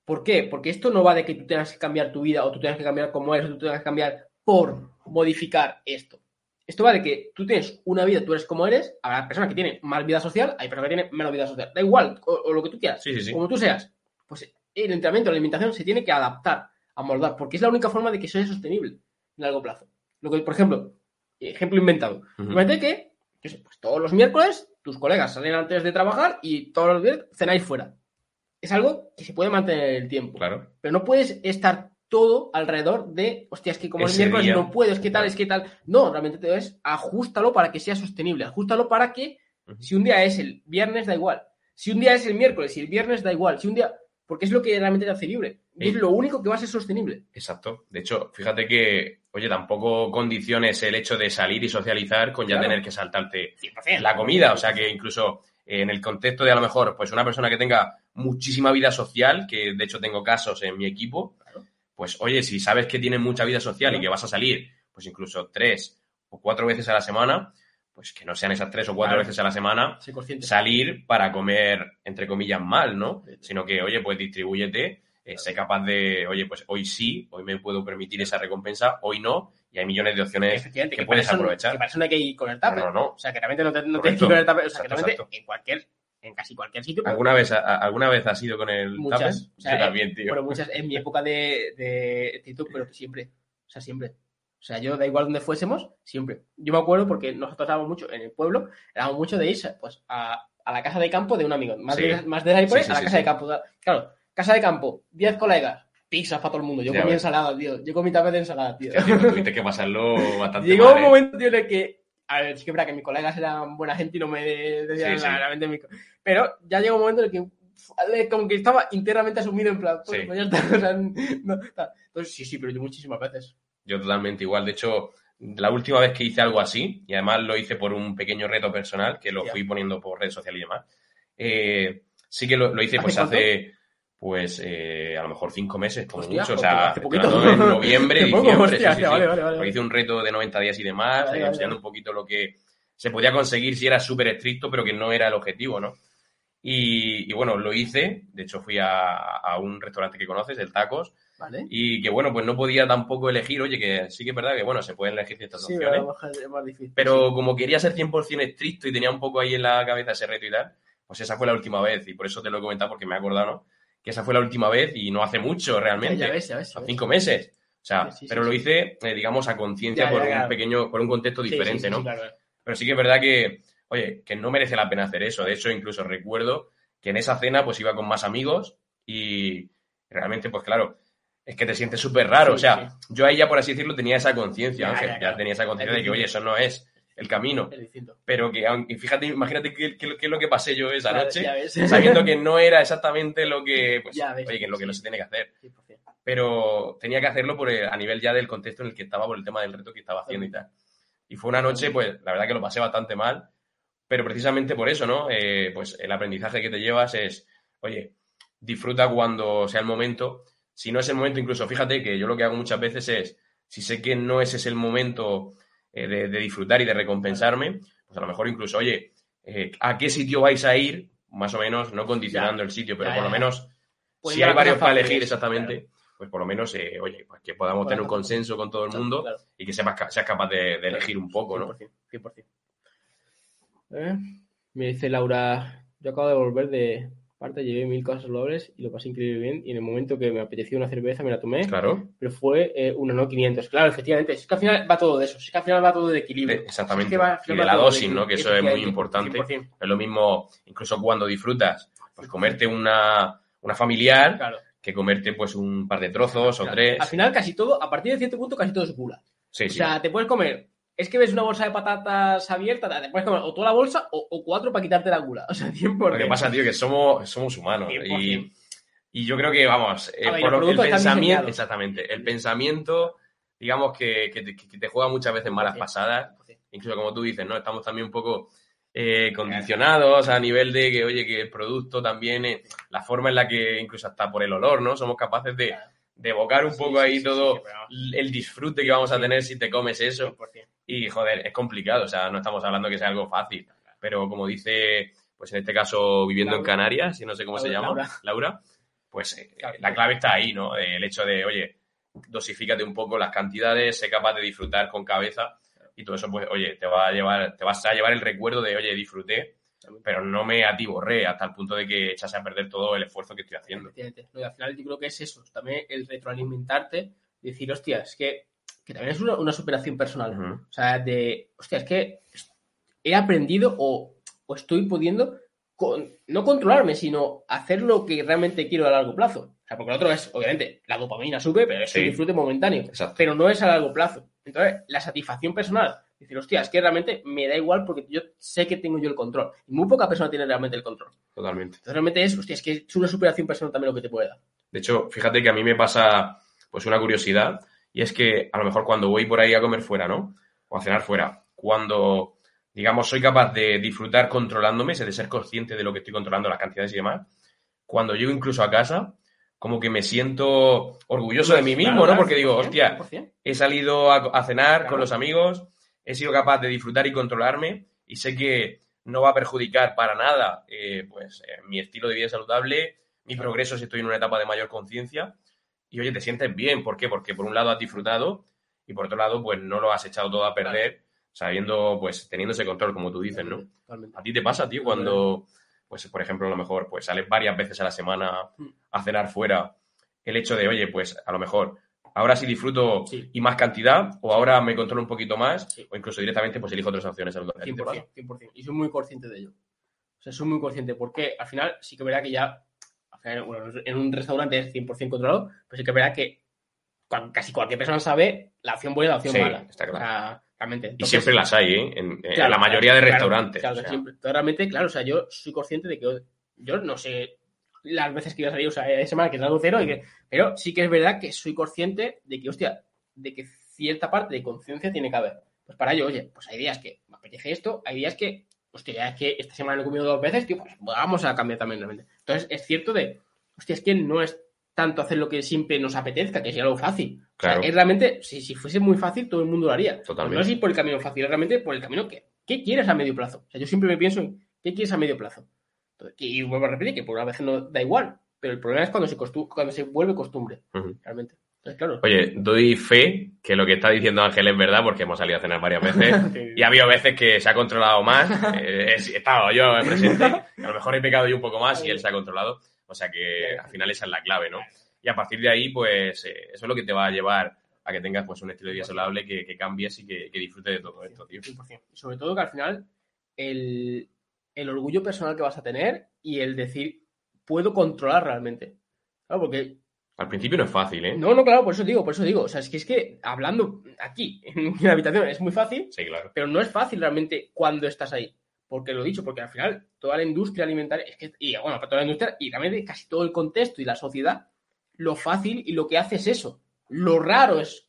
¿Por qué? Porque esto no va de que tú tengas que cambiar tu vida o tú tengas que cambiar cómo eres o tú tengas que cambiar por modificar esto. Esto va de que tú tienes una vida, tú eres como eres, habrá personas que tienen más vida social, hay personas que tienen menos vida social. Da igual, o, o lo que tú quieras, sí. como tú seas. Pues el entrenamiento, la alimentación se tiene que adaptar, a moldar, porque es la única forma de que sea sostenible en largo plazo. Lo que, por ejemplo, ejemplo inventado. Imagínate que, yo sé, pues todos los miércoles tus colegas salen antes de trabajar y todos los días cenáis fuera. Es algo que se puede mantener en el tiempo. Claro. Pero no puedes estar todo alrededor de, hostia, es que como el Ese miércoles día. no puedo, es que tal, es que tal. No, realmente te es ajustalo para que sea sostenible. Ajustalo para que si un día es el viernes, da igual. Si un día es el miércoles y el viernes, da igual. Si un día. Porque es lo que realmente te hace libre. Y es Sí. lo único que va a ser sostenible. Exacto. De hecho, fíjate que, oye, tampoco condiciones el hecho de salir y socializar con ya Claro. tener que saltarte 100%. la comida. O sea, que incluso eh, en el contexto de a lo mejor, pues una persona que tenga muchísima vida social, que de hecho tengo casos en mi equipo, Claro. pues oye, si sabes que tienes mucha vida social y que vas a salir, pues incluso tres o cuatro veces a la semana, pues que no sean esas tres o cuatro Claro. veces a la semana, salir para comer, entre comillas, mal, ¿no? Sí. Sino que, oye, pues distribúyete eh, sé capaz de, oye, pues hoy sí, hoy me puedo permitir esa recompensa, hoy no, y hay millones de opciones que, que, puedes eso- aprovechar. Que para eso no hay que ir con el tupper. No, no, no. O sea, que realmente no, te, no tienes que ir con el tupper. O sea, que realmente exacto. en cualquier, en casi cualquier sitio. pero ¿Alguna vez, a- alguna vez has ido con el Muchas. tupper? O sea, Yo eh, también, tío. Bueno, muchas en mi época de, de TikTok, pero siempre. O sea, siempre. O sea, yo da igual donde fuésemos, siempre. Yo me acuerdo porque nosotros éramos mucho en el pueblo, éramos mucho de irse pues, a, a la casa de campo de un amigo. Más, Sí. de, más de ahí por ahí, Sí, sí, a la casa de campo. Claro, casa de campo, 10 colegas, pizzas para todo el mundo. Yo Ya comí ves. ensalada, tío. Yo comí también de ensalada, tío. Tuviste que pasarlo bastante Llegó mal, un ¿eh? momento, tío, en el que. A ver, sí que verdad que mis colegas eran buena gente y no me decían Sí, mi co- Pero ya llegó un momento en el que. Como que estaba internamente asumido en plan. Pues, Sí. pues ya está. o sea, no. Entonces, sí, sí, pero yo muchísimas veces. Yo totalmente igual. De hecho, la última vez que hice algo así, y además lo hice por un pequeño reto personal, que lo fui poniendo por redes sociales y demás, eh, sí que lo, lo hice ¿Hace pues cuánto? hace, pues, eh, a lo mejor cinco meses, como Hostia, mucho. O sea, hace en noviembre, poco, diciembre. hostia, sí, sí, hostia, sí. vale, vale, vale. Porque hice un reto de 90 días y demás, eh, enseñando un poquito lo que se podía conseguir si era súper estricto, pero que no era el objetivo, ¿no? Y, y bueno, lo hice. De hecho, fui a, a un restaurante que conoces, el Tacos, Vale. y que bueno, pues no podía tampoco elegir, oye, que sí que es verdad que bueno, se pueden elegir ciertas Sí, opciones, más difícil. pero como quería ser 100% estricto y tenía un poco ahí en la cabeza ese reto y tal, pues esa fue la última vez y por eso te lo he comentado porque me he acordado, ¿no? Que esa fue la última vez y no hace mucho realmente, ya ves, ya ves. ya a ves. cinco meses. O sea, Sí, sí, pero sí, lo hice, eh, digamos, a conciencia por un pequeño, por un contexto diferente, ¿no? sí, claro, claro. Pero sí que es verdad que, oye, que no merece la pena hacer eso. De hecho, incluso recuerdo que en esa cena pues iba con más amigos y realmente, pues claro, es que te sientes súper raro. O sea, yo ahí ya, por así decirlo, tenía esa conciencia, Ya, Ángel. ya, claro. tenía esa conciencia de que, oye, eso no es el camino. Pero que, aunque- fíjate, imagínate qué, qué- qué es lo que pasé yo esa noche, sabiendo que no era exactamente lo que, pues, ves, oye, que es lo que sí. no se tiene que hacer. 100%. Pero tenía que hacerlo por el- a nivel ya del contexto en el que estaba, por el tema del reto que estaba haciendo y tal. Y fue una noche, pues, la verdad que lo pasé bastante mal, pero precisamente por eso, ¿no? Eh, pues el aprendizaje que te llevas es, oye, disfruta cuando sea el momento. Si no es el momento, incluso fíjate que yo lo que hago muchas veces es, si sé que no ese es el momento eh, de, de disfrutar y de recompensarme, pues a lo mejor incluso, oye, eh, ¿a qué sitio vais a ir? Más o menos, no condicionando el sitio, pero Ya, por lo ya, menos, Pues si hay varios para elegir exactamente, claro. pues por lo menos, eh, oye, pues que podamos tener un hacer- consenso con todo el mundo Claro. y que sepas, seas capaz de, de elegir un poco, ¿no? 100%, 100%. Eh, Me dice Laura, yo acabo de volver de parte, llevé mil cosas loables y lo pasé increíble bien y en el momento que me apeteció una cerveza me la tomé, Claro, pero fue eh, una no 500. Claro, efectivamente, es que al final va todo de eso, es que al final va todo de equilibrio. de- exactamente. Es que va- al y de la dosis. ¿no? Que eso es muy importante. 100%. Es lo mismo, incluso cuando disfrutas, pues comerte una, una familiar Claro. que comerte pues un par de trozos o tres. Al final casi todo, a partir de cierto punto casi todo es gula. Sí, O sí. sea, te puedes comer. Es que ves una bolsa de patatas abierta, te puedes comer o toda la bolsa o, o cuatro para quitarte la gula. O sea, 100%. Lo que pasa, tío, que somos, somos humanos. 100%. Y, y yo creo que, vamos, eh, ver, por lo- el pensamiento, exactamente, el pensamiento, digamos que, que te, que te juega muchas veces malas 100%. pasadas. Incluso como tú dices, ¿no? Estamos también un poco eh, condicionados a nivel de que, oye, que el producto también, eh, la forma en la que, incluso hasta por el olor, ¿no? Somos capaces de, de evocar un Sí, poco ahí todo el disfrute que vamos a tener si te comes eso. 100%. Y joder, es complicado, o sea, no estamos hablando que sea algo fácil. Pero como dice, pues en este caso, viviendo en. Canarias, y no sé cómo se llama, Laura. Laura, pues eh, la clave está ahí, ¿no? El hecho de, oye, dosifícate un poco las cantidades, sé capaz de disfrutar con cabeza. Y todo eso, pues, oye, te va a llevar, te vas a llevar el recuerdo de, oye, disfruté, pero no me atiborré hasta el punto de que echase a perder todo el esfuerzo que estoy haciendo. No, y al final yo creo que es eso, también el retroalimentarte, decir, hostia, es que, que también es una, una superación personal. O sea, de, hostia, es que he aprendido o, o estoy pudiendo con- no controlarme, sino hacer lo que realmente quiero a largo plazo. O sea, porque lo otro es, obviamente, la dopamina sube, pero es Sí. un disfrute momentáneo. Exacto. Pero no es a largo plazo. Entonces, la satisfacción personal, decir, hostia, es que realmente me da igual porque yo sé que tengo yo el control. Y muy poca persona tiene realmente el control. Totalmente. Entonces, realmente es, hostia, es que es una superación personal también lo que te puede dar. De hecho, fíjate que a mí me pasa pues una curiosidad y es que a lo mejor cuando voy por ahí a comer fuera, ¿no? O a cenar fuera, cuando, digamos, soy capaz de disfrutar controlándome, de ser consciente de lo que estoy controlando, las cantidades y demás, cuando llego incluso a casa, como que me siento orgulloso de mí mismo, ¿no? Porque digo, 100%, hostia, 100%. he salido a, cenar con los amigos, he sido capaz de disfrutar y controlarme y sé que no va a perjudicar para nada eh, pues, eh, mi estilo de vida saludable, mi progreso si estoy en una etapa de mayor conciencia. Y oye, te sientes bien. ¿Por qué? Porque por un lado has disfrutado y por otro lado, pues no lo has echado todo a perder, sabiendo, pues teniendo ese control, como tú dices, ¿no? Totalmente. A ti te pasa, tío, cuando, pues por ejemplo, a lo mejor, pues sales varias veces a la semana Mm. a cenar fuera, el hecho de, oye, pues a lo mejor ahora sí disfruto Sí. y más cantidad, o ahora me controlo un poquito más, Sí. o incluso directamente, pues elijo otras opciones. ¿A ti te pasa? 100%, 100%. Y soy muy consciente de ello. O sea, soy muy consciente porque al final sí que verá que ya, final, bueno, en un restaurante es 100% controlado, pero sí que verá que cuan- casi cualquier persona sabe la opción buena y la opción Sí, mala. está claro. O sea, realmente. Y siempre las hay, ¿eh? En, en la mayoría de restaurantes. Claro, o sea, siempre. Entonces, realmente, claro, o sea, yo soy consciente de que yo no sé las veces que voy a salir, o sea, hay semana que salgo cero, y que, pero sí que es verdad que soy consciente de que, hostia, de que cierta parte de conciencia tiene que haber. Pues para ello, oye, pues hay días que me apetece esto, hay días que, hostia, es que esta semana he comido dos veces, tío, pues vamos a cambiar también realmente. Entonces, es cierto de, hostia, es que no es tanto hacer lo que siempre nos apetezca, que sería lo fácil. O sea, Claro. es realmente, si, si fuese muy fácil, todo el mundo lo haría. Totalmente. No es ir por el camino fácil, es realmente por el camino que, ¿qué quieres a medio plazo? O sea, yo siempre me pienso en, ¿qué quieres a medio plazo? Entonces, y vuelvo a repetir que por una vez no da igual, pero el problema es cuando se, cuando se vuelve costumbre, realmente. Entonces, claro. Oye, doy fe que lo que está diciendo Ángel es verdad porque hemos salido a cenar varias veces y ha habido veces que se ha controlado más. eh, he estado yo presente, a lo mejor he pecado yo un poco más y él se ha controlado. O sea que al final esa es la clave, ¿no? Y a partir de ahí, pues eh, eso es lo que te va a llevar a que tengas pues un estilo de vida saludable, que, que cambies y que, que disfrutes de todo esto, tío. 100%. Y sobre todo que al final el, el orgullo personal que vas a tener y el decir, puedo controlar realmente. Claro, porque Al principio no es fácil, ¿eh? No, no, claro, por eso digo, por eso digo. O sea, es que es que hablando aquí, en la habitación, es muy fácil, Sí, claro. pero no es fácil realmente cuando estás ahí. Porque lo he dicho, porque al final toda la industria alimentaria, es que, y bueno, para toda la industria, y realmente casi todo el contexto y la sociedad, lo fácil y lo que hace es eso. Lo raro es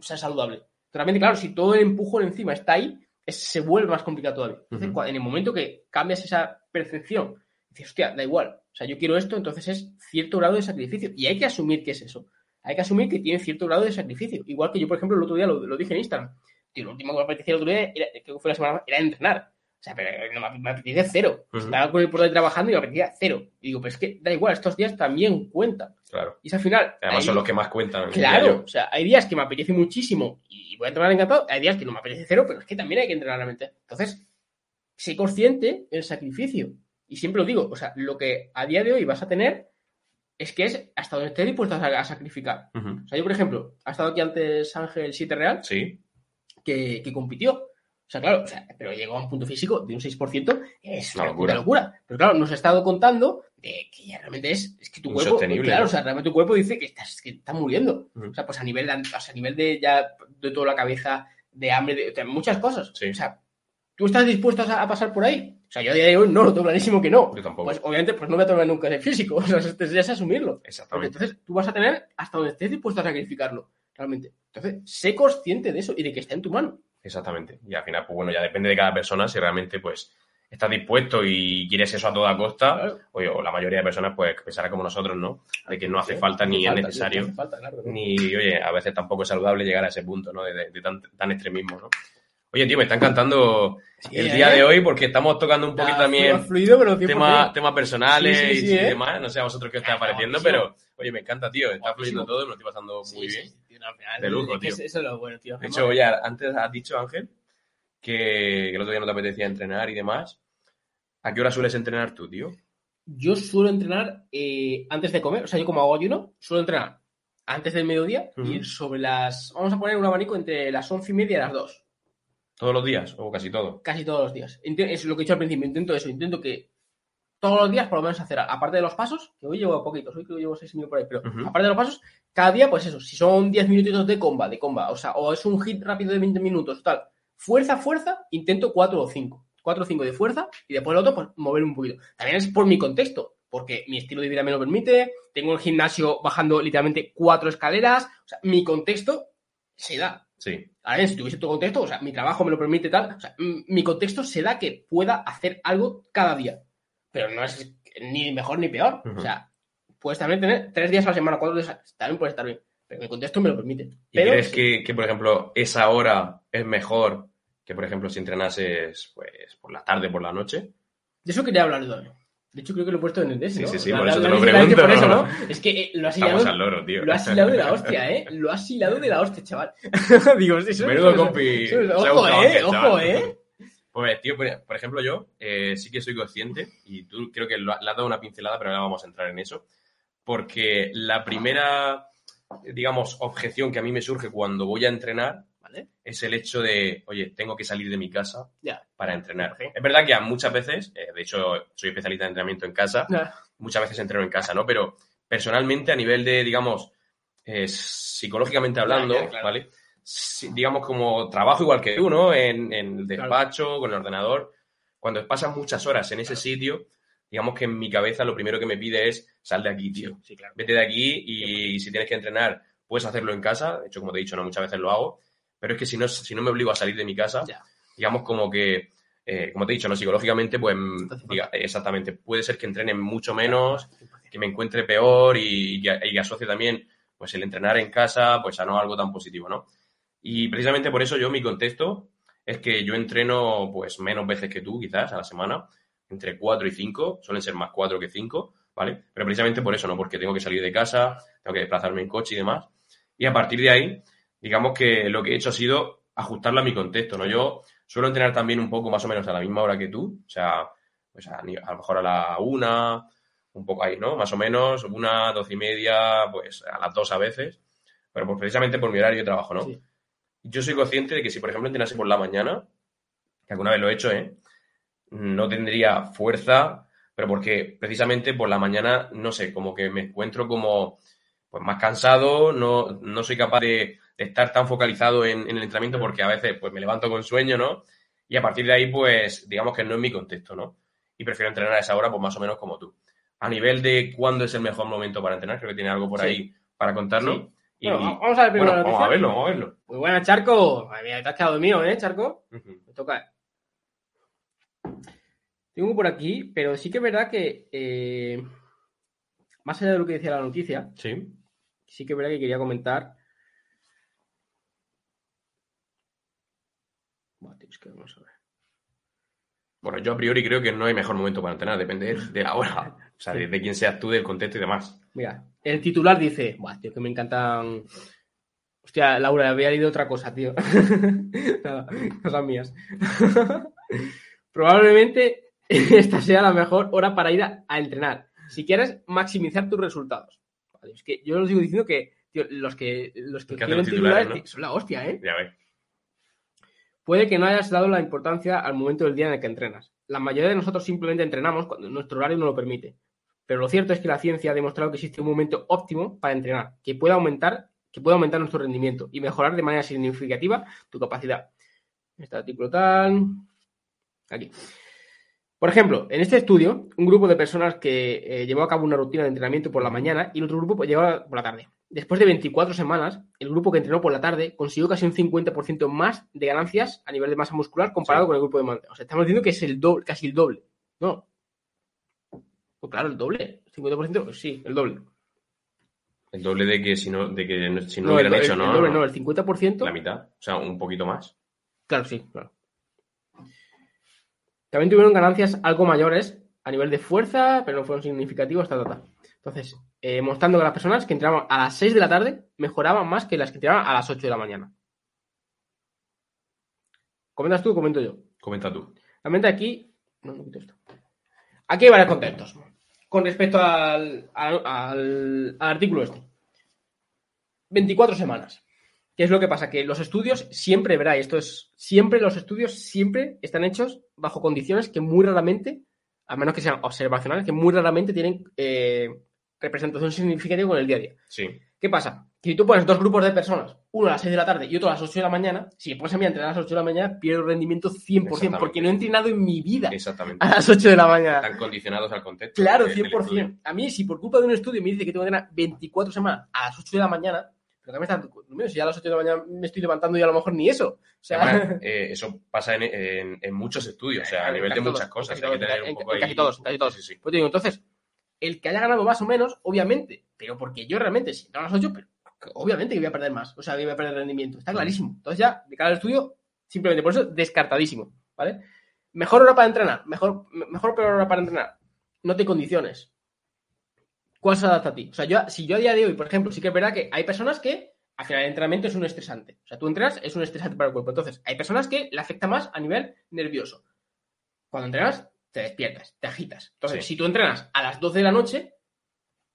ser saludable. Realmente, claro, si todo el empujón encima está ahí, es- se vuelve más complicado todavía. Entonces, en el momento que cambias esa percepción, dices, hostia, da igual. O sea, yo quiero esto, entonces es cierto grado de sacrificio. Y hay que asumir que es eso. Hay que asumir que tiene cierto grado de sacrificio. Igual que yo, por ejemplo, el otro día lo, lo dije en Instagram. Tío, lo último que me apetecía el otro día, era, creo que fue la semana, era entrenar. O sea, pero no, me, apetecía cero. Estaba con el por ahí trabajando y me apetecía cero. Y digo, pues es que da igual, estos días también cuentan. Claro. Y es al final. Además son los que más cuentan. Claro, o sea, hay días que me apetece muchísimo y voy a entrenar encantado, hay días que no me apetece cero, pero es que también hay que entrenar realmente. Entonces, sé consciente del sacrificio. Y siempre lo digo, o sea, lo que a día de hoy vas a tener es que es hasta donde estés dispuesto a, a sacrificar. Ujú. O sea, yo, por ejemplo, ha estado aquí antes Ángel 7 Real, Sí, que, que compitió. O sea, claro, o sea, pero llegó a un punto físico de un 6%, es Una una locura. locura. Pero claro, nos ha estado contando de que ya realmente es, es que tu cuerpo, claro, o sea, realmente tu cuerpo dice que estás, que estás muriendo. Ujú. O sea, pues a nivel de, o sea, a nivel de ya, de toda la cabeza, de hambre, de, de muchas cosas. Sí. O sea, ¿tú estás dispuesto a, a pasar por ahí? O sea, yo a día de hoy no lo tengo clarísimo que no. yo tampoco. Pues obviamente, pues no me voy a tomar nunca de físico. O sea, es asumirlo. Porque Exactamente. entonces tú vas a tener hasta donde estés dispuesto a sacrificarlo, realmente. Entonces, sé consciente de eso y de que está en tu mano. Exactamente. Y al final, pues bueno, ya depende de cada persona si realmente pues estás dispuesto y quieres eso a toda costa. Claro. Oye, o la mayoría de personas pues pensará como nosotros, ¿no? De que no hace falta ni es necesario. no hace falta, claro, ¿no? Ni, oye, a veces tampoco es saludable llegar a ese punto, ¿no? De, de- de tan, tan extremismo, ¿no? Oye, tío, me está encantando Sí, el ¿eh? día de hoy porque estamos tocando un poquito también fluido, pero 100%. temas personales Sí, sí, sí, y ¿eh? demás. No sé a vosotros qué os está pareciendo, pero oye, me encanta, tío. Está fluyendo todo y me lo estoy pasando muy bien. tío, no, De lujo, tío. Eso es lo bueno, tío. De hecho, oye, antes has dicho, Ángel, que, el otro día no te apetecía entrenar y demás. ¿A qué hora sueles entrenar tú, tío? Yo suelo entrenar eh, antes de comer, o sea, yo como hago ayuno, suelo entrenar antes del mediodía y Ujú. sobre las. Vamos a poner un abanico entre las once y media y las dos, ¿Todos los días? ¿O casi todo? casi todos los días. Es lo que he dicho al principio, intento eso, intento que todos los días por lo menos hacer, aparte de los pasos, que hoy llevo poquitos, hoy creo que llevo seis minutos por ahí, pero aparte de los pasos, cada día, pues eso, si son 10 minutitos de comba, de comba, o sea, o es un hit rápido de 20 minutos, tal, fuerza, fuerza, intento 4 o 5. 4 o 5 de fuerza y después el otro, pues mover un poquito. También es por mi contexto, porque mi estilo de vida me lo permite, tengo el gimnasio bajando literalmente cuatro escaleras, o sea, mi contexto se da. Sí. Ahora, si tuviese otro contexto, o sea, mi trabajo me lo permite tal, o sea, mi contexto se da que pueda hacer algo cada día. Pero no es ni mejor ni peor. O sea, puedes también tener tres días a la semana, cuatro días, a- también puede estar bien. Pero mi contexto me lo permite. ¿Y Pero, crees que, que, por ejemplo, esa hora es mejor que, por ejemplo, si entrenases pues, por la tarde, por la noche? De eso quería hablar yo. De hecho, creo que lo he puesto en el DS, Sí, ¿no? sí, sí, La- por la- eso te lo pregunto. por eso, ¿no? Es que eh, lo has hilado, al loro, tío. lo has hilado de la hostia, ¿eh? Lo has hilado de la hostia, chaval. Digo, eso Menudo eso- compi. eso- se ha Ojo, ¿eh? Ojo. ¿eh? Pues, tío, por por ejemplo, yo eh, sí que soy consciente, y tú creo que lo, le has dado una pincelada, pero ahora vamos a entrar en eso, porque la primera, digamos, objeción que a mí me surge cuando voy a entrenar ¿Vale? es el hecho de, oye, tengo que salir de mi casa Ya. Para entrenar. Sí. Es verdad que muchas veces, eh, de hecho, soy especialista en entrenamiento en casa, muchas veces entreno en casa, ¿no? Pero personalmente, a nivel de, digamos, eh, psicológicamente hablando, claro. ¿vale? Si- digamos, como trabajo igual que tú, ¿no? En, en el despacho, con el ordenador. Cuando pasas muchas horas en ese sitio, digamos que en mi cabeza lo primero que me pide es sal de aquí, tío. Sí, claro. Vete de aquí y si tienes que entrenar, puedes hacerlo en casa. De hecho, como te he dicho, no muchas veces lo hago. Pero es que si no, si no me obligo a salir de mi casa, Ya. digamos como que, eh, como te he dicho, no psicológicamente, pues falta. diga- exactamente, puede ser que entrene mucho menos, que me encuentre peor y, y y que asocie también pues el entrenar en casa pues a no algo tan positivo, ¿no? Y precisamente por eso yo mi contexto es que yo entreno pues menos veces que tú quizás a la semana, entre 4 y 5, suelen ser más 4 que 5, ¿vale? Pero precisamente por eso, ¿no? Porque tengo que salir de casa, tengo que desplazarme en coche y demás. Y a partir de ahí, digamos que lo que he hecho ha sido ajustarlo a mi contexto, ¿no? Yo suelo entrenar también un poco más o menos a la misma hora que tú, o sea, pues a, lo mejor a la una, un poco ahí, ¿no? Más o menos, una, doce y media, pues a las dos a veces, pero pues precisamente por mi horario de trabajo, ¿no? Sí. Yo soy consciente de que si, por ejemplo, entrenase por la mañana, que alguna vez lo he hecho, ¿eh? No tendría fuerza, pero porque precisamente por la mañana, no sé, como que me encuentro como pues más cansado, no, no soy capaz de, de estar tan focalizado en, en el entrenamiento porque a veces pues me levanto con sueño, ¿no? Y a partir de ahí, pues, digamos que no es mi contexto, ¿no? Y prefiero entrenar a esa hora, pues más o menos como tú. A nivel de cuándo es el mejor momento para entrenar, creo que tiene algo por Sí. ahí para contarnos. Sí. Y, Bueno, vamos a ver primero bueno, vamos a verlo, vamos a verlo. Muy buena, Charco. Madre mía, te has quedado mío, ¿eh, Charco? Me toca. Tengo por aquí, pero sí que es verdad que, eh, más allá de lo que decía la noticia, Sí. sí que es verdad que quería comentar. Vamos a ver. Bueno, yo a priori creo que no hay mejor momento para entrenar, depende de la hora. O sea, de, de quién seas tú, del contexto y demás. Mira, el titular dice, Buah, tío, que me encantan. Hostia, Laura, había leído otra cosa, tío. Nada, cosas mías. Probablemente esta sea la mejor hora para ir a, a entrenar. Si quieres maximizar tus resultados. Vale, es que yo os sigo diciendo que tío, los que los que los titulares, titulares ¿no? son la hostia, ¿eh? Ya ves. Puede que no hayas dado la importancia al momento del día en el que entrenas. La mayoría de nosotros simplemente entrenamos cuando nuestro horario no lo permite. Pero lo cierto es que la ciencia ha demostrado que existe un momento óptimo para entrenar, que puede aumentar, que puede aumentar nuestro rendimiento y mejorar de manera significativa tu capacidad. Este artículo tal. Aquí. Por ejemplo, en este estudio, un grupo de personas que eh, llevó a cabo una rutina de entrenamiento por la mañana y el otro grupo pues, llevaba por la tarde. Después de 24 semanas, el grupo que entrenó por la tarde consiguió casi un 50% más de ganancias a nivel de masa muscular comparado Sí. con el grupo de manga. O sea, estamos diciendo que es el doble, casi el doble. No. Pues claro, el doble. 50%, pues sí, el doble. El doble de que si no, de que si no, No, el, hubieran el- hecho, el ¿no? doble, no, el 50%. La mitad. O sea, un poquito más. Claro, sí, claro. También tuvieron ganancias algo mayores a nivel de fuerza, pero no fueron significativos, ta, ta, ta. Entonces, eh, mostrando que las personas que entraban a las 6 de la tarde mejoraban más que las que entraban a las 8 de la mañana. ¿Comentas tú o comento yo? Comenta tú. Realmente aquí. No, no quito esto. Aquí hay varios contextos con respecto al, al- al- al artículo este. 24 semanas. ¿Qué es lo que pasa? Que los estudios siempre, verá, y esto es. Siempre los estudios siempre están hechos bajo condiciones que muy raramente, a menos que sean observacionales, que muy raramente tienen eh, representación significativa con el día a día. Sí. ¿Qué pasa? Que si tú pones dos grupos de personas, uno a las 6 de la tarde y otro a las 8 de la mañana, si pones a mí a entrenar a las 8 de la mañana, pierdo rendimiento 100%, Exactamente. porque no he entrenado en mi vida Exactamente. a las 8 de la mañana. Están condicionados al contexto. Claro, de- del estudio. 100%. A mí, si por culpa de un estudio me dice que tengo que entrenar 24 semanas a las 8 de la mañana, pero me están durmiendo, si ya a las 8 de la mañana me estoy levantando y a lo mejor ni eso. O sea, Además, eh, eso pasa en, en- en muchos estudios, o sea, a nivel de muchas todos, cosas. en Hay que casi tener todos, un poco en casi todos, casi todos. Sí, sí. Pues digo, entonces, el que haya ganado más o menos, obviamente, pero porque yo realmente, si entro a las 8, pero obviamente que voy a perder más, o sea, que voy a perder rendimiento, está clarísimo. Entonces ya, de cara al estudio, simplemente por eso, descartadísimo, ¿vale? Mejor hora para entrenar, mejor, me- mejor peor hora para entrenar. no te condiciones. ¿Cuál se adapta a ti? O sea, yo, si yo a día de hoy, por ejemplo, sí que es verdad que hay personas que al final el entrenamiento es un estresante. O sea, tú entrenas, es un estresante para el cuerpo. Entonces, hay personas que le afecta más a nivel nervioso. Cuando entrenas, te despiertas, te agitas. Entonces, Sí. si tú entrenas a las 12 de la noche,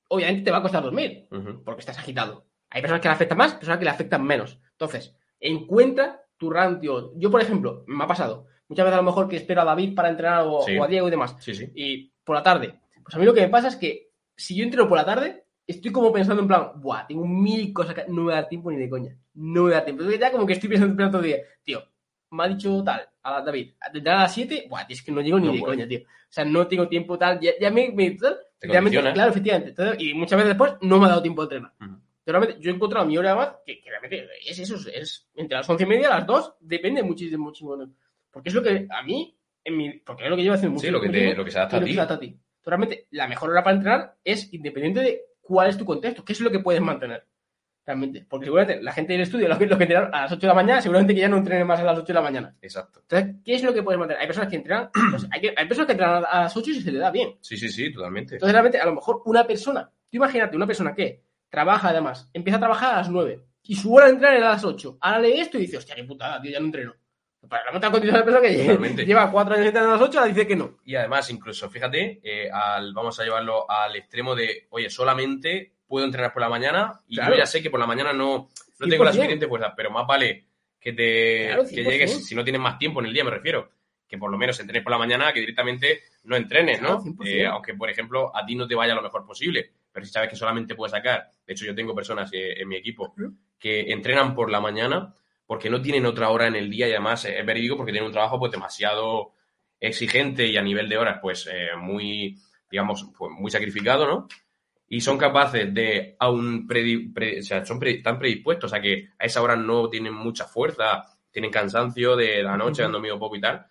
obviamente te va a costar dormir porque estás agitado. Hay personas que le afectan más, personas que le afectan menos. Entonces, encuentra tu ratio. Yo, por ejemplo, me ha pasado muchas veces a lo mejor que espero a David para entrenar o, Sí. o a Diego y demás. Sí, sí. Y por la tarde. Pues a mí lo que me pasa es que si yo entreno por la tarde, estoy como pensando en plan, buah, tengo mil cosas que no me da tiempo ni de coña. No me da tiempo. Entonces ya como que estoy pensando en todo el día, tío, me ha dicho tal, a David, a las 7, buah, tío, es que no llego ni No de coña, tío. O sea, no tengo tiempo tal, ya, ya me, me- tal, Te realmente, condicionas. claro, efectivamente. Entonces, y muchas veces después no me ha dado tiempo de entrenar. Pero realmente yo he encontrado mi hora más que, que realmente es eso, es entre las once y media, las dos, depende muchísimo, muchísimo. Porque es lo que a mí, en mi, porque es lo que llevo haciendo Sí, mucho lo que, te, tiempo, lo que se adapta a ti. Realmente, la mejor hora para entrenar es independiente de cuál es tu contexto, qué es lo que puedes mantener. Realmente. Porque seguramente la gente del estudio, los que, los que entrenan a las 8 de la mañana, seguramente que ya no entrenen más a las 8 de la mañana. Exacto. Entonces, ¿qué es lo que puedes mantener? Hay personas que entrenan, pues, hay, que- hay personas que entrenan a las 8 y se les da bien. Sí, sí, sí, totalmente. Entonces, realmente, a lo mejor una persona, tú imagínate, una persona que trabaja además, empieza a trabajar a las 9 y su hora de entrenar era a las 8. Ahora lee esto y dice, hostia, qué putada, tío, ya no entreno. Para la otra condición de persona que Totalmente. lleva 4 años entrenando a las 8, ahora dice que no. Y además, incluso, fíjate, eh, al, vamos a llevarlo al extremo de, oye, solamente puedo entrenar por la mañana y Claro. yo ya sé que por la mañana no, no tengo la 100%. suficiente fuerza, pero más vale que te Claro, que 100%. llegues, si no tienes más tiempo en el día, me refiero, que por lo menos entrenes por la mañana, que directamente no entrenes, ¿no? Claro, 100%. Eh, aunque, por ejemplo, a ti no te vaya lo mejor posible, pero si sabes que solamente puedes sacar, de hecho yo tengo personas eh, en mi equipo que entrenan por la mañana porque no tienen otra hora en el día y además eh, es verídico porque tienen un trabajo pues demasiado exigente y a nivel de horas pues eh, muy, digamos, pues, muy sacrificado, ¿no? Y son capaces de, aún predi- pre- o sea, son pre- están predispuestos a que a esa hora no tienen mucha fuerza, tienen cansancio de la noche, Ujú. han dormido poco y tal,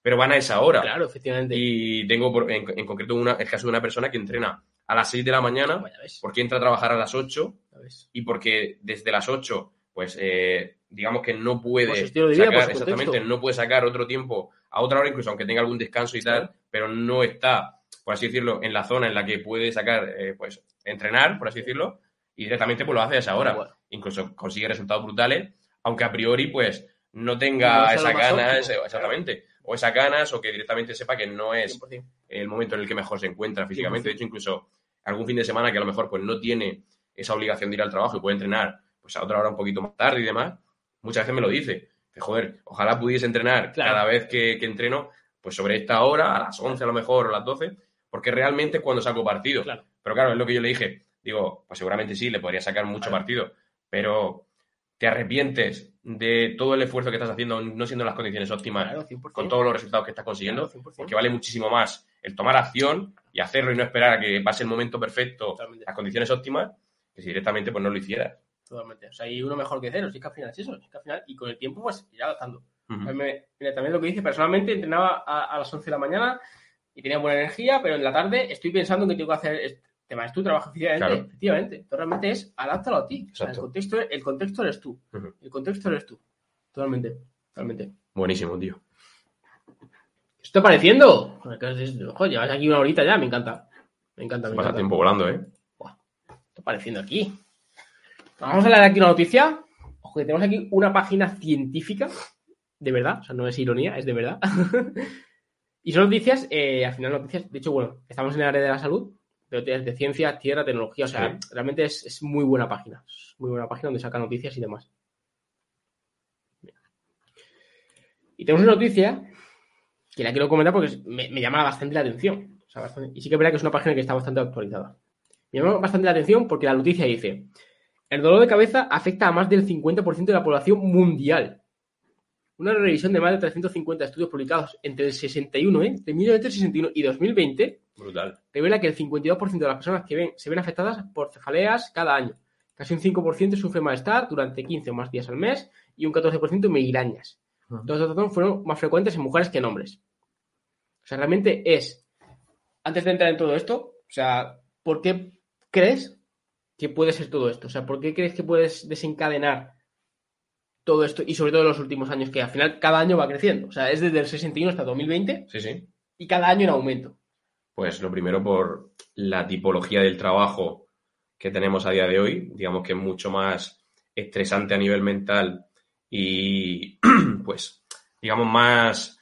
pero van a esa hora. Claro, efectivamente. Y tengo en, en concreto una, el caso de una persona que entrena a las 6 de la mañana ves, porque entra a trabajar a las 8 ya ves. y porque desde las 8, pues eh, digamos que no puede vida, sacar, exactamente, no puede sacar otro tiempo a otra hora, incluso aunque tenga algún descanso y tal, pero no está, por así decirlo, en la zona en la que puede sacar, eh, pues, entrenar, por así decirlo, y directamente pues lo hace a esa hora. Bueno. Incluso consigue resultados brutales, aunque a priori, pues, no No tenga lo esas ganas, óptimo, ese- exactamente, o esas ganas, o que directamente sepa que no es 100%. el momento en el que mejor se encuentra físicamente. De 100%. hecho, incluso algún fin de semana que a lo mejor pues no tiene esa obligación de ir al trabajo y puede entrenar pues a otra hora un poquito más tarde y demás, muchas veces me lo dice. Que, joder, ojalá pudiese entrenar Claro. cada vez que, que entreno, pues sobre esta hora, a las 11 a lo mejor, o a las 12, porque realmente es cuando saco partido. Claro. Pero claro, es lo que yo le dije. Digo, pues seguramente sí, le podría sacar mucho Claro. partido, pero te arrepientes de todo el esfuerzo que estás haciendo no siendo en las condiciones óptimas Claro, 100%. con todos los resultados que estás consiguiendo, Claro, 100%. porque vale muchísimo más el tomar acción y hacerlo y no esperar a que pase el momento perfecto, Totalmente. las condiciones óptimas, que si directamente pues no lo hicieras. Totalmente. O sea, hay uno mejor que cero. Si es que al final es eso. Si es que al final, y con el tiempo, pues irá adaptando. Me- mira, también lo que dice, personalmente entrenaba a, a las 11 de la mañana y tenía buena energía, pero en la tarde estoy pensando que tengo que hacer este tema. Es tu trabajo, efectivamente. Claro. efectivamente. Entonces, realmente es adáptalo a ti. O sea, el, contexto, el contexto eres tú. El contexto eres tú. Totalmente. Totalmente. Buenísimo, tío. ¿Qué está pareciendo? Llevas aquí una horita ya, me encanta. Me encanta, me Pasa encanta. tiempo volando, ¿eh? ¿Qué está pareciendo aquí? Vamos a leer aquí una noticia. Ojo, que tenemos aquí una página científica, de verdad, o sea, no es ironía, es de verdad. y son noticias, eh, al final noticias, de hecho, bueno, estamos en el área de la salud, pero de, de ciencia, tierra, tecnología, o sea, realmente es, es muy buena página. Es muy buena página donde saca noticias y demás. Y tenemos una noticia que la quiero comentar porque me, me llama bastante la atención. O sea, bastante- y sí que es verdad que es una página que está bastante actualizada. Me llama bastante la atención porque la noticia dice: el dolor de cabeza afecta a más del 50% de la población mundial. Una revisión de más de 350 estudios publicados entre el 61, ¿eh? entre 1961 y 2020 Brutal. revela que el 52% de las personas que ven, se ven afectadas por cefaleas cada año. Casi un 5% sufre malestar durante 15 o más días al mes y un 14% migrañas. Ujú. Todos estos datos fueron más frecuentes en mujeres que en hombres. O sea, realmente es, antes de entrar en todo esto, o sea, ¿por qué crees que puede ser todo esto? O sea, ¿por qué crees que puedes desencadenar todo esto y sobre todo en los últimos años, que al final cada año va creciendo? O sea, es desde el 61 hasta 2020 Sí, sí. y cada año en aumento. Pues lo primero por la tipología del trabajo que tenemos a día de hoy, digamos que es mucho más estresante a nivel mental y pues digamos más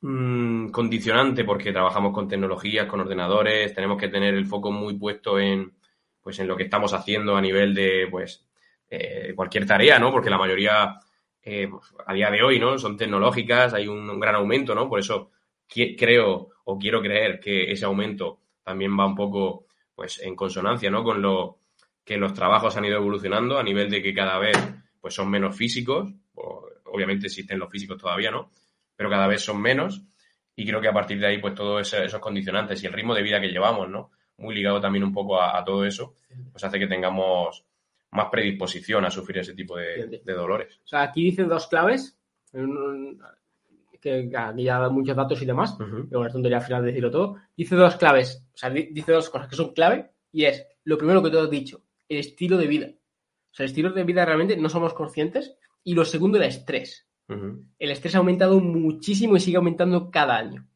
mmm, condicionante porque trabajamos con tecnologías, con ordenadores, tenemos que tener el foco muy puesto en pues en lo que estamos haciendo a nivel de pues eh, cualquier tarea, ¿no? Porque la mayoría eh, pues, a día de hoy, ¿no? Son tecnológicas, hay un, gran aumento, ¿no? Por eso creo o quiero creer que ese aumento también va un poco pues en consonancia, ¿no? Con lo que los trabajos han ido evolucionando a nivel de que cada vez pues son menos físicos, obviamente existen los físicos todavía, ¿no? Pero cada vez son menos y creo que a partir de ahí pues todos esos condicionantes y el ritmo de vida que llevamos, ¿no? Muy ligado también un poco a, a todo eso, pues hace que tengamos más predisposición a sufrir ese tipo de, de dolores. O sea, aquí dice dos claves, que aquí ya da muchos datos y demás, uh -huh. pero tontería al final de decirlo todo. Dice dos claves, o sea, dice dos cosas que son clave, y es, lo primero que tú has dicho, el estilo de vida. O sea, el estilo de vida realmente no somos conscientes. Y lo segundo, el estrés. Uh -huh. El estrés ha aumentado muchísimo y sigue aumentando cada año.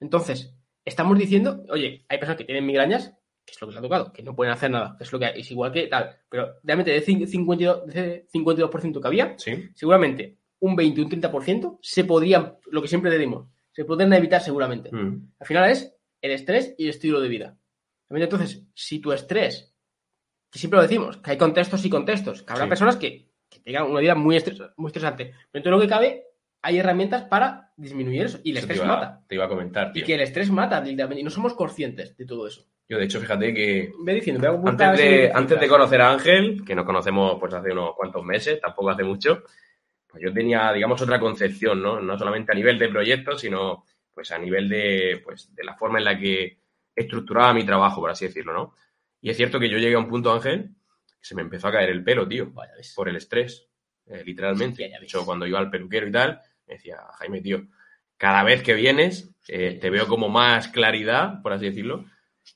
Entonces, estamos diciendo, oye, hay personas que tienen migrañas, que es lo que les ha tocado, que no pueden hacer nada, que es lo que hay, es igual que tal. Pero realmente de 52%, de 52 que había, ¿Sí? seguramente un 20, un 30% se podrían, lo que siempre decimos, se podrían evitar seguramente. Mm. Al final es el estrés y el estilo de vida. Entonces, si tu estrés, que siempre lo decimos, que hay contextos y contextos, que habrá Sí. personas que, que tengan una vida muy, estres, muy estresante, pero todo lo que cabe, hay herramientas para disminuir eso. Y el Eso te estrés iba, mata. te iba a comentar, tío. Y que el estrés mata, y no somos conscientes de todo eso. Yo, de hecho, fíjate que Ve diciendo, antes de, antes de conocer a Ángel, que nos conocemos pues hace unos cuantos meses, tampoco hace mucho, pues yo tenía, digamos, otra concepción, ¿no? No solamente a nivel de proyectos, sino pues a nivel de, pues, de la forma en la que estructuraba mi trabajo, por así decirlo, ¿no? Y es cierto que yo llegué a un punto, Ángel, que se me empezó a caer el pelo, tío, Vaya, por el estrés, eh, literalmente. Ya De hecho, cuando iba al peluquero y tal, me decía, Jaime, tío, cada vez que vienes eh, te veo como más claridad, por así decirlo,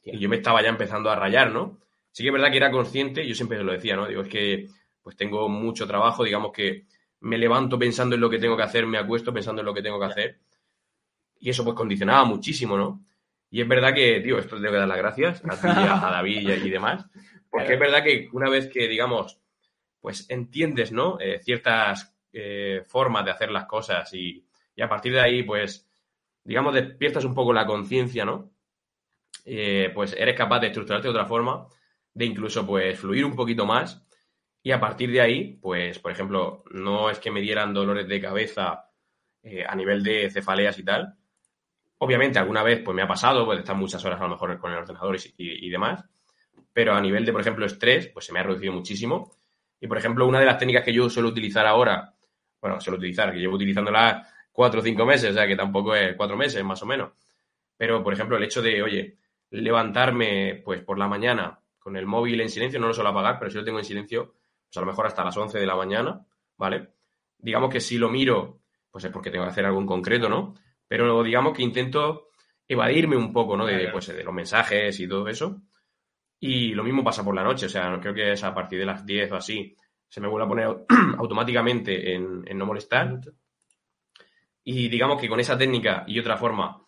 y yo me estaba ya empezando a rayar, ¿no? Sí que es verdad que era consciente, yo siempre lo decía, ¿no? Digo, es que pues tengo mucho trabajo, digamos que me levanto pensando en lo que tengo que hacer, me acuesto pensando en lo que tengo que hacer. Y eso pues condicionaba muchísimo, ¿no? Y es verdad que, tío, esto tengo que dar las gracias a ti, a, David y, y demás. Porque es verdad que una vez que, digamos, pues entiendes, ¿no? Eh, ciertas eh, formas de hacer las cosas y, y a partir de ahí, pues, digamos, despiertas un poco la conciencia, ¿no? Eh, pues eres capaz de estructurarte de otra forma, de incluso, pues, fluir un poquito más y a partir de ahí, pues, por ejemplo, no es que me dieran dolores de cabeza eh, a nivel de cefaleas y tal. Obviamente, alguna vez pues me ha pasado, pues estar muchas horas a lo mejor con el ordenador y, y- y demás. Pero a nivel de, por ejemplo, estrés, pues se me ha reducido muchísimo. Y, por ejemplo, una de las técnicas que yo suelo utilizar ahora, bueno, suelo utilizar, que llevo utilizándola cuatro o cinco meses, o sea que tampoco es cuatro meses, más o menos. Pero, por ejemplo, el hecho de, oye, levantarme pues por la mañana con el móvil en silencio, no lo suelo apagar, pero si lo tengo en silencio, pues a lo mejor hasta las 11 de la mañana, ¿vale? Digamos que si lo miro, pues es porque tengo que hacer algo en concreto, ¿no? Pero digamos que intento evadirme un poco, ¿no? De, pues, de los mensajes y todo eso. Y lo mismo pasa por la noche, o sea, creo que es a partir de las 10 o así, se me vuelve a poner automáticamente en, en no molestar. Y digamos que con esa técnica y otra forma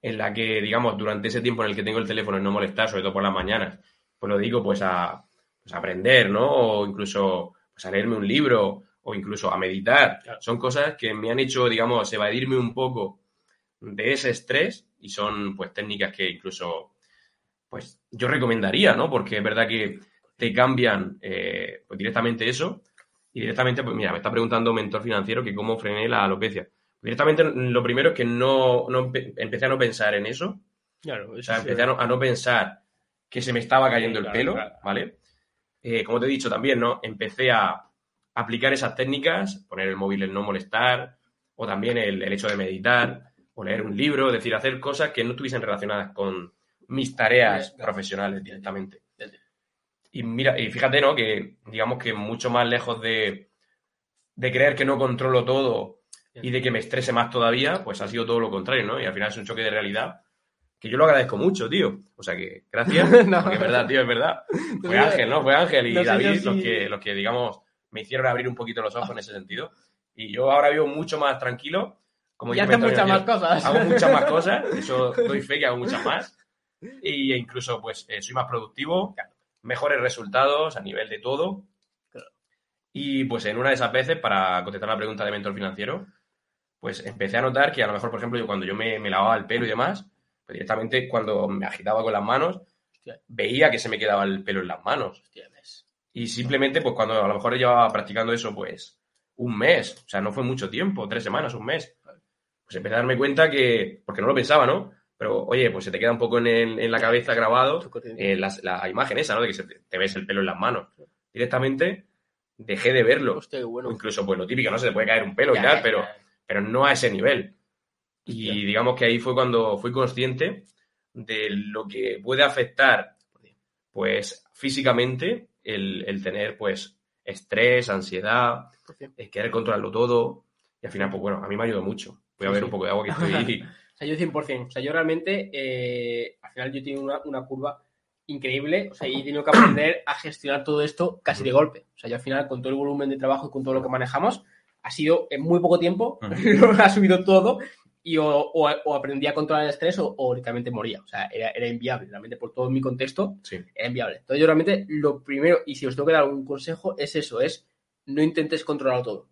en la que, digamos, durante ese tiempo en el que tengo el teléfono en no molestar, sobre todo por las mañanas, pues lo dedico pues a, pues, a aprender, ¿no? O incluso pues, a leerme un libro o incluso a meditar. Claro. Son cosas que me han hecho, digamos, evadirme un poco de ese estrés y son pues técnicas que incluso pues yo recomendaría, ¿no? Porque es verdad que te cambian eh, pues, directamente eso y directamente, pues mira, me está preguntando un mentor financiero que cómo frené la alopecia. Directamente lo primero es que no, no empe- empecé a no pensar en eso, Claro, o eso sea, sí, empecé a no, a no pensar que se me estaba cayendo el Claro, pelo, claro. ¿vale? Eh, como te he dicho también, ¿no? Empecé a aplicar esas técnicas, poner el móvil en no molestar, o también el, el hecho de meditar, o leer un libro, es decir, hacer cosas que no estuviesen relacionadas con mis tareas profesionales directamente. Y mira, y fíjate, ¿no? Que digamos que mucho más lejos de, de creer que no controlo todo y de que me estrese más todavía, pues ha sido todo lo contrario, ¿no? Y al final es un choque de realidad que yo lo agradezco mucho, tío. O sea que, gracias. No. porque es verdad, tío, es verdad. Fue Ángel, ¿no? Fue Ángel y no David si- los, que, los que, digamos, me hicieron abrir un poquito los ojos en ese sentido. Y yo ahora vivo mucho más tranquilo. Como Y haces muchas más cosas. Hago muchas más cosas. Eso doy fe que hago muchas más. y incluso pues eh, soy más productivo, mejores resultados a nivel de todo. Claro. Y pues en una de esas veces, para contestar la pregunta de mentor financiero, pues empecé a notar que a lo mejor, por ejemplo, yo cuando yo me, me lavaba el pelo y demás, pues directamente cuando me agitaba con las manos, Hostia. veía que se me quedaba el pelo en las manos. Hostia. Y simplemente, pues cuando a lo mejor llevaba practicando eso, pues un mes, o sea, no fue mucho tiempo, tres semanas, un mes. Pues empecé a darme cuenta que, porque no lo pensaba, ¿no? Pero, oye, pues se te queda un poco en, el- en la cabeza grabado eh, las- la, imagen esa, ¿no? De que se te, te ves el pelo en las manos. Directamente dejé de verlo. Hostia, bueno. O incluso, pues lo típico, ¿no? Se te puede caer un pelo Ya, y tal, ya, pero, ya. pero no a ese nivel. Y Hostia. digamos que ahí fue cuando fui consciente de lo que puede afectar, pues, físicamente el, el tener, pues, estrés, ansiedad, el querer controlarlo todo. Y al final, pues bueno, a mí me ayudó mucho. Voy a Sí, ver sí. un poco de agua que estoy... Sea, yo 100%. O sea, yo realmente, eh, al final yo tengo una, una curva increíble, o sea, y he tenido que aprender a gestionar todo esto casi de golpe. O sea, yo al final, con todo el volumen de trabajo y con todo lo que manejamos, ha sido en muy poco tiempo, ha subido todo, y o, o- o aprendí a controlar el estrés o, o únicamente moría. O sea, era, era inviable, realmente por todo mi contexto, Sí. era inviable. Entonces yo realmente lo primero, y si os tengo que dar algún consejo, es eso, es no intentes controlarlo todo.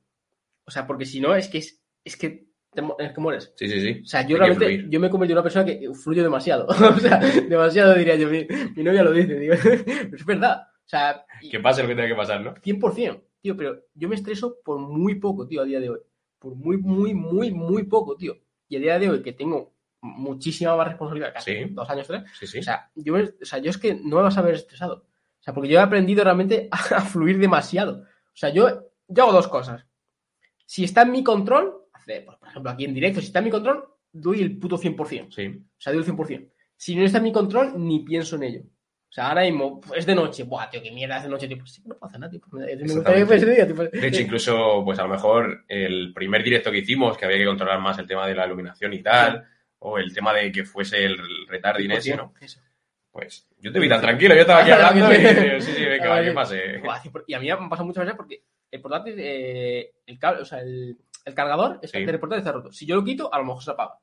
O sea, porque si no, es que es, es que te, es que mueres. Sí, sí, sí. O sea, yo Hay realmente, yo me he convertido en una persona que fluyo demasiado. o sea, demasiado diría yo. Mi, mi novia lo dice, digo, pero es verdad. O sea, y- Que pase lo que tenga que pasar, ¿no? 100%, tío, pero yo me estreso por muy poco, tío, a día de hoy. Por muy, muy, muy, muy poco, tío. Y a día de hoy que tengo muchísima más responsabilidad, casi Sí. dos años, tres, Sí, sí. o sea, yo, o sea, yo es que no me vas a ver estresado. O sea, porque yo he aprendido realmente a, a fluir demasiado. O sea, yo, yo hago dos cosas. Si está en mi control, pues, por ejemplo, aquí en directo, si está en mi control, doy el puto 100%. sí. O sea, doy el 100%. Si no está en mi control, ni pienso en ello. O sea, ahora mismo pues, es de noche. Buah, tío, qué mierda es de noche. Tío, pues sí, no pasa nada, tío. Pues, de pues, hecho, incluso, pues a lo mejor el primer directo que hicimos, que había que controlar más el tema de la iluminación y tal, o el tema de que fuese el retarding ese, ¿no? Eso. Pues yo te vi tan tranquilo, yo estaba aquí hablando y sí, sí, venga, va, que pase. Buah, tío, Y a mí me ha pasado muchas veces porque el portátil, eh, el cable, o sea, el, el cargador es Sí. del portátil está roto. Si yo lo quito, a lo mejor se apaga.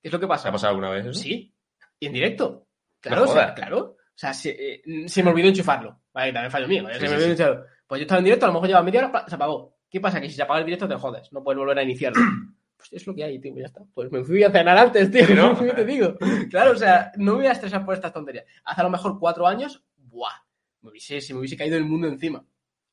¿Qué es lo que ¿Se pasa? ha pasado alguna vez eso? Sí. Y en directo. Claro, No o sea, jodas. claro. O sea, se, eh, se me olvidó enchufarlo. Vale, también fallo mío. Sí, se me olvidó enchufarlo. Pues yo estaba en directo, a lo mejor lleva media hora, se apagó. ¿Qué pasa? Que si se apaga el directo te jodes. No puedes volver a iniciarlo. Pues es lo que hay, tío, ya está. Pues me fui a cenar antes, tío. ¿no? ¿Qué te digo? Claro, o sea, no me voy a estresar por estas tonterías. Hace a lo mejor cuatro años, ¡buah! Me hubiese, se me hubiese caído el mundo encima.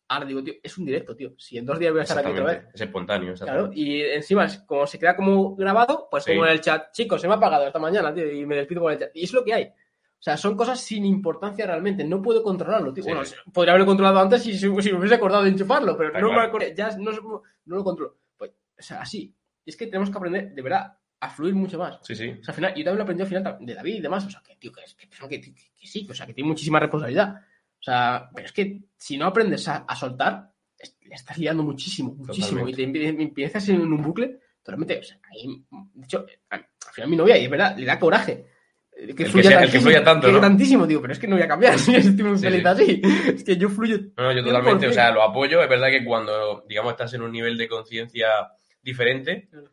Ahora digo, tío, es un directo, tío. Si en dos días voy a estar aquí otra vez. Es espontáneo. Claro, y encima, como se queda como grabado, pues Sí. pongo en el chat, chicos, se me ha apagado esta mañana, tío, y me despido por el chat. Y es lo que hay. O sea, son cosas sin importancia realmente, no puedo controlarlo, tío. Sí. Bueno, podría haberlo controlado antes si, me hubiese acordado de enchufarlo, pero Está no me claro. acordé, ya no, no lo controlo. Pues, o sea, así. Es que tenemos que aprender, de verdad, a fluir mucho más. Sí, sí. O sea, al final, yo también lo aprendí al final de David y demás. O sea, que, tío, que, es- que, que- que- que sí, o sea, que tiene muchísima responsabilidad. O sea, pero es que si no aprendes a, a soltar, le estás liando muchísimo, muchísimo. Totalmente. Y te empie- empiezas en un bucle, totalmente. O sea, ahí, de hecho, al final mi novia, y es verdad, le da coraje. eh, Que El que fluya sea- el que fluya tanto, que ¿no? tantísimo, tío, pero es que no voy a cambiar, si estoy muy feliz sí. así. Es que yo fluyo. No, yo totalmente, 100%. o sea, lo apoyo. Es verdad que cuando, digamos, estás en un nivel de conciencia diferente, Claro.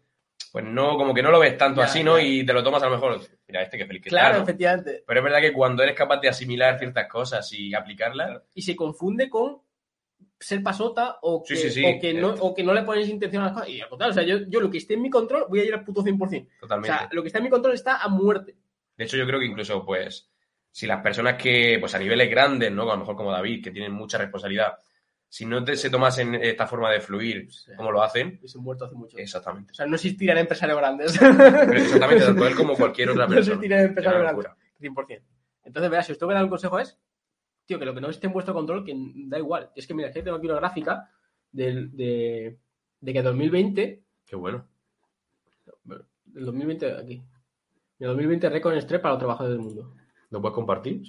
Pues no, como que no lo ves tanto Ya, así, ¿no? ya. Y te lo tomas a lo mejor, mira, este que feliz que Claro, está, ¿no? efectivamente. Pero es verdad que cuando eres capaz de asimilar ciertas cosas y aplicarlas, y se confunde con ser pasota o que, Sí, sí, sí. o que, no, o que no le pones intención a las cosas. Y al contrario, o sea, yo, yo lo que esté en mi control voy a ir al puto 100%. O totalmente. sea, lo que está en mi control está a muerte. De hecho, yo creo que incluso, pues, si las personas que, pues a niveles grandes, ¿no? A lo mejor como David, que tienen mucha responsabilidad, si no te- se tomasen esta forma de fluir como lo hacen, Hubiese muerto hace mucho. exactamente. O sea, no existirían empresarios grandes. Pero exactamente, tanto él como cualquier otra no persona. existirían Es empresarios grandes. locura. 100%. Entonces, verás, si os tengo que dar un consejo es, tío, que lo que no esté en vuestro control, que da igual. Es que, mira, que tengo aquí una gráfica de, de que 2020 Qué bueno. el 2020 aquí. El 2020 récord en estrés para los trabajadores del mundo. ¿Lo puedes compartir?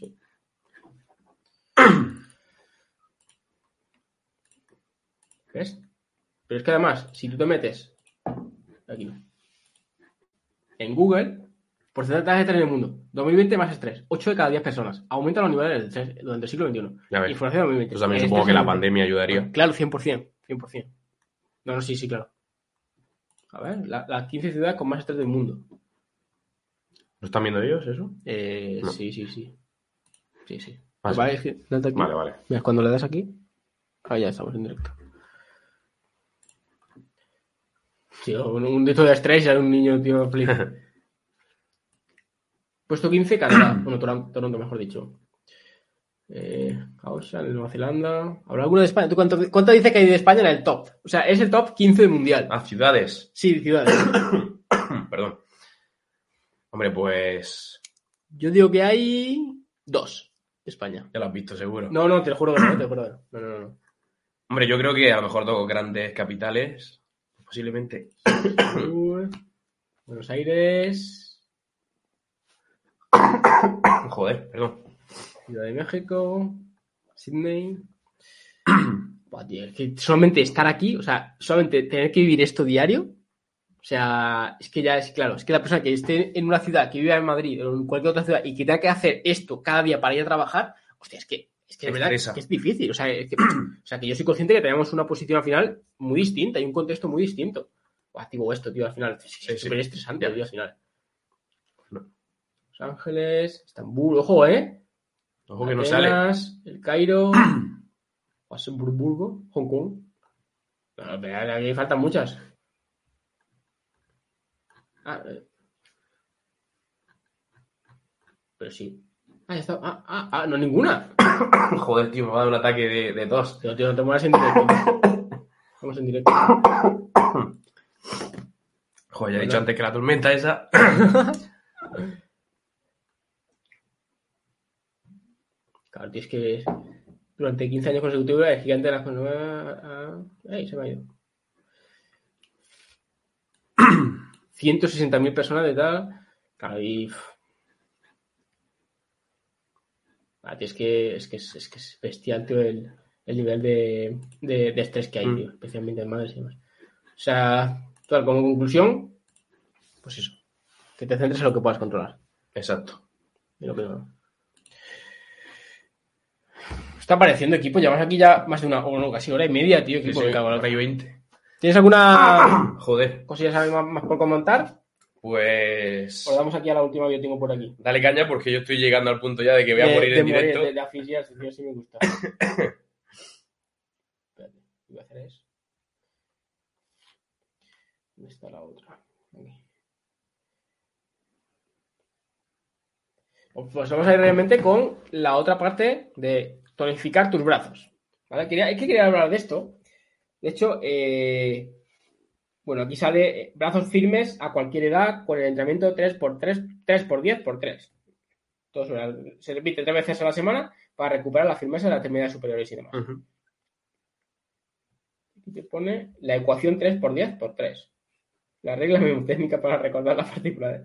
¿Ves? Pero es que además, si tú te metes aquí en Google, porcentaje de estrés en el mundo, 2020 más estrés, 8 de cada 10 personas, aumenta los niveles de estrés durante el siglo XXI. Información de 2020. Pues también supongo que la pandemia ayudaría. Claro, 100%, 100%. No, no, sí, sí, claro. A ver, la- las 15 ciudades con más estrés del mundo. ¿Lo están viendo ellos eso? Eh, No. Sí, sí, sí. Sí, sí. Ah. Vale. Vale, vale. Mira, cuando le das aquí. Ah, ya estamos en directo. Tío, un, un dito de estrés sale un niño, tío, flip. Puesto 15, Canadá. Bueno, Toronto, Toronto, mejor dicho. Eh, Nueva Zelanda. ¿Habrá alguno de España? ¿Tú cuánto, cuánto dice que hay de España en el top? O sea, es el top 15 del mundial. Ah, ciudades. Sí, ciudades. Perdón. Hombre, pues. Yo digo que hay dos de España. Ya lo has visto, seguro. No, no, te lo juro que no, te lo juro que no. No, no, no. Hombre, yo creo que a lo mejor dos grandes capitales. Posiblemente. Buenos Aires, Joder, perdón. Ciudad de México, Sydney. Es que solamente estar aquí, o sea, solamente tener que vivir esto diario, o sea, es que ya es claro, es que la persona que esté en una ciudad, que viva en Madrid o en cualquier otra ciudad y que tenga que hacer esto cada día para ir a trabajar, hostia, es que es que verdad que es difícil, o sea, que, o sea, que yo soy consciente que tenemos una posición al final muy distinta y un contexto muy distinto. Buah, tío, esto, tío, al final, es Sí, sí. súper estresante, tío, al final. Los Ángeles, Estambul, ojo, ¿eh? Ojo que no sale. El Cairo, Washington, Hong Kong. No, pero aquí faltan muchas. Ah, eh. Pero sí. Ah, ya está. Ah, ah, ah, no, ninguna. Joder, tío, me va a dar un ataque de, de tos. Tío, tío, no te mueras en directo. Vamos en directo. Joder, ya he dicho antes que la tormenta esa. Claro, tío, es que durante 15 años consecutivos el gigante de las cosas. Ah, ah, ¡Ay, se me ha ido! 160.000 personas de tal. Claro, y. Ah, tío, es que es, que es, es que es bestial, tío, el, el nivel de, de, de estrés que hay, Mm. tío, especialmente en madres y demás. O sea, total, como conclusión, pues eso. Que te centres en lo que puedas controlar. Exacto. Y lo que no. Está apareciendo equipo, llevamos aquí ya más de una, o no, casi hora y media, tío. Sí, Equipo, sí, me cago en la- hora y 20. ¿Tienes alguna Joder, cosilla más, más por comentar? Pues. Le damos aquí a la última que yo tengo por aquí. Dale caña porque yo estoy llegando al punto ya de que voy a morir de en directo. De, de asfixiarse, tío, sí me gusta. Espérate, voy a hacer eso. ¿Dónde está la otra? Aquí. Pues vamos a ir realmente con la otra parte de tonificar tus brazos. ¿Vale? Quería, es que quería hablar de esto. De hecho, eh, bueno, aquí sale eh, brazos firmes a cualquier edad con el entrenamiento 3x3, 3x10x3. Todo suena- se repite tres veces a la semana para recuperar la firmeza de las extremidades superiores y demás. Ujú. Aquí te pone la ecuación 3 por 10 por 3. La regla mnemotécnica para recordar las partículas.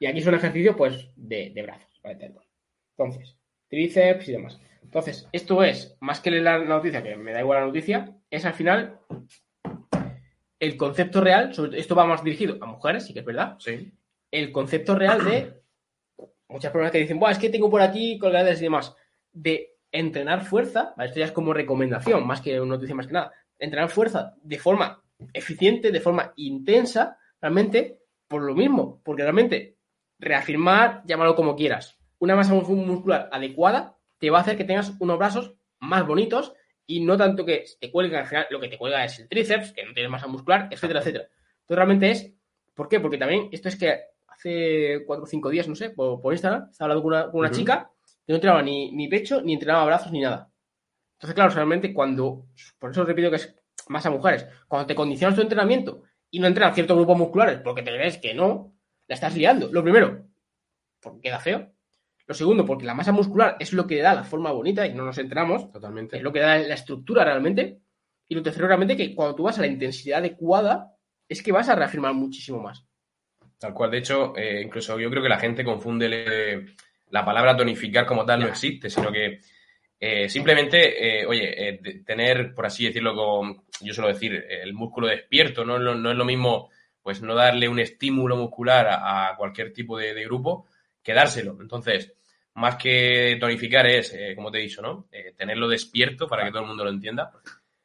Y aquí son ejercicios, pues, de, de brazos, para entenderlo. Entonces, tríceps y demás. Entonces, esto es, más que leer la noticia, que me da igual la noticia, es al final el concepto real, sobre esto va más dirigido a mujeres, sí que es verdad, Sí. el concepto real de muchas personas que dicen, Buah, es que tengo por aquí colgadas y demás, de entrenar fuerza, ¿vale? esto ya es como recomendación, más que una noticia más que nada, entrenar fuerza de forma eficiente, de forma intensa, realmente, por lo mismo, porque realmente reafirmar, llámalo como quieras, una masa mus- muscular adecuada te va a hacer que tengas unos brazos más bonitos y no tanto que te final lo que te cuelga es el tríceps, que no tienes masa muscular, etcétera, etcétera. Entonces realmente es, ¿por qué? Porque también esto es que hace cuatro o cinco días, no sé, por, por Instagram, estaba hablando con una, con una chica que no entrenaba ni, ni pecho, ni entrenaba brazos, ni nada. Entonces, claro, realmente cuando, por eso repito que es más a mujeres, cuando te condicionas tu entrenamiento y no entrenas ciertos grupos musculares porque te crees que no, la estás liando. Lo primero, porque queda feo. Lo segundo, porque la masa muscular es lo que le da la forma bonita y no nos entramos, Totalmente. es lo que da la estructura realmente. Y lo tercero, realmente, que cuando tú vas a la intensidad adecuada, es que vas a reafirmar muchísimo más. Tal cual. De hecho, eh, incluso yo creo que la gente confunde le- la palabra tonificar como tal no existe, sino que eh, simplemente, eh, oye, eh, de- tener, por así decirlo, con, yo suelo decir, eh, el músculo despierto, no es lo, no es lo mismo, pues no darle un estímulo muscular a, a cualquier tipo de, de grupo que dárselo. Entonces, más que tonificar es, eh, como te he dicho, ¿no? Eh, tenerlo despierto para que todo el mundo lo entienda.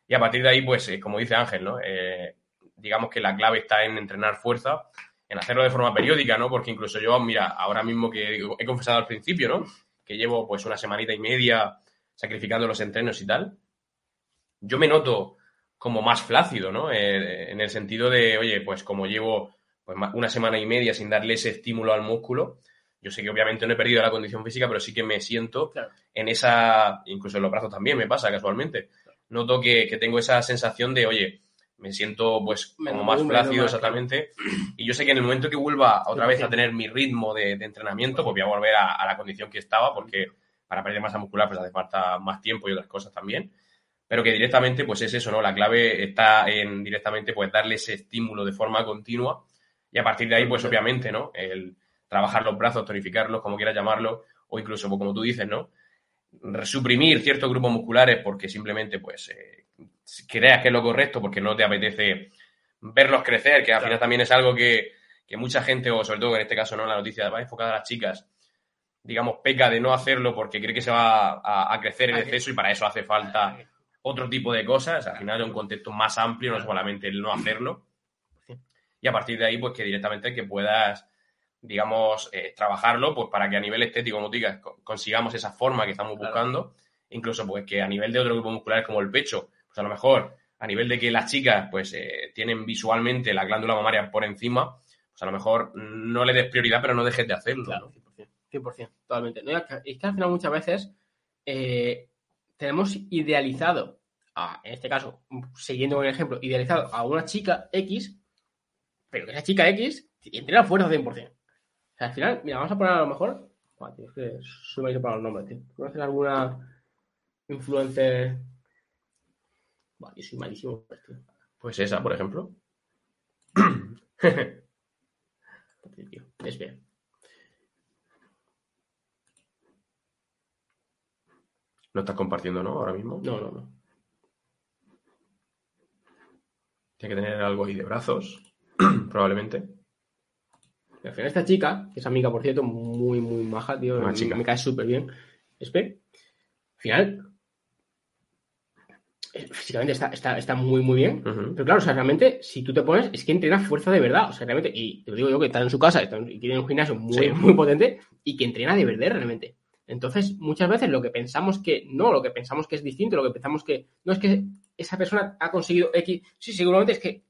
Y a partir de ahí, pues, eh, como dice Ángel, ¿no? Eh, digamos que la clave está en entrenar fuerza en hacerlo de forma periódica, ¿no? Porque incluso yo, mira, ahora mismo que he confesado al principio, ¿no? Que llevo pues una semanita y media sacrificando los entrenos y tal, yo me noto como más flácido, ¿no? Eh, en el sentido de, oye, pues como llevo pues, una semana y media sin darle ese estímulo al músculo, yo sé que obviamente no he perdido la condición física, pero sí que me siento en esa, incluso en los brazos también me pasa casualmente. Noto que, que tengo esa sensación de, oye, me siento pues como más flácido exactamente. Y yo sé que en el momento que vuelva otra vez a tener mi ritmo de, entrenamiento, pues voy a volver a, la condición que estaba, porque para perder masa muscular pues hace falta más tiempo y otras cosas también. Pero que directamente pues es eso, ¿no? La clave está en directamente pues darle ese estímulo de forma continua y a partir de ahí pues obviamente, ¿no? El trabajar los brazos, tonificarlos, como quieras llamarlo, o incluso pues, como tú dices, ¿no? Suprimir ciertos grupos musculares porque simplemente pues eh, creas que es lo correcto porque no te apetece verlos crecer, que al final también es algo que, mucha gente, o sobre todo en este caso no la noticia va enfocada a las chicas, digamos, peca de no hacerlo porque cree que se va a, crecer en exceso y para eso hace falta otro tipo de cosas, al final es un contexto más amplio, no solamente el no hacerlo. Y a partir de ahí, pues que directamente que puedas, digamos, eh, trabajarlo, pues para que a nivel estético, como digas, consigamos esa forma que estamos buscando, incluso pues que a nivel de otros grupos musculares como el pecho, a lo mejor a nivel de que las chicas pues eh, tienen visualmente la glándula mamaria por encima, pues a lo mejor no le des prioridad, pero no dejes de hacerlo. Claro, 100%, 100% totalmente. es que al final muchas veces eh, tenemos idealizado, en este caso, siguiendo con el ejemplo, idealizado a una chica X, pero que esa chica X entrena fuerza 100%. O sea, al final, mira, vamos a poner a lo mejor... tío, es que soy para los nombres, tío. ¿Conoces alguna influencer yo soy malísimo. Pues esa, por ejemplo. es bien. ¿No estás compartiendo, no? Ahora mismo. No, no, no. Tiene que tener algo ahí de brazos, probablemente. Al final esta chica, que es amiga, por cierto, muy, muy maja, tío, me, me cae súper bien. Espe, al final físicamente está, está, muy, muy bien. Pero claro, o sea, realmente, si tú te pones, es que entrena fuerza de verdad. O sea, realmente, y te lo digo yo que está en su casa y tiene un gimnasio muy, muy potente y que entrena de verdad realmente. Entonces, muchas veces lo que pensamos que no, lo que pensamos que es distinto, lo que pensamos que no es que esa persona ha conseguido X. Sí, seguramente es que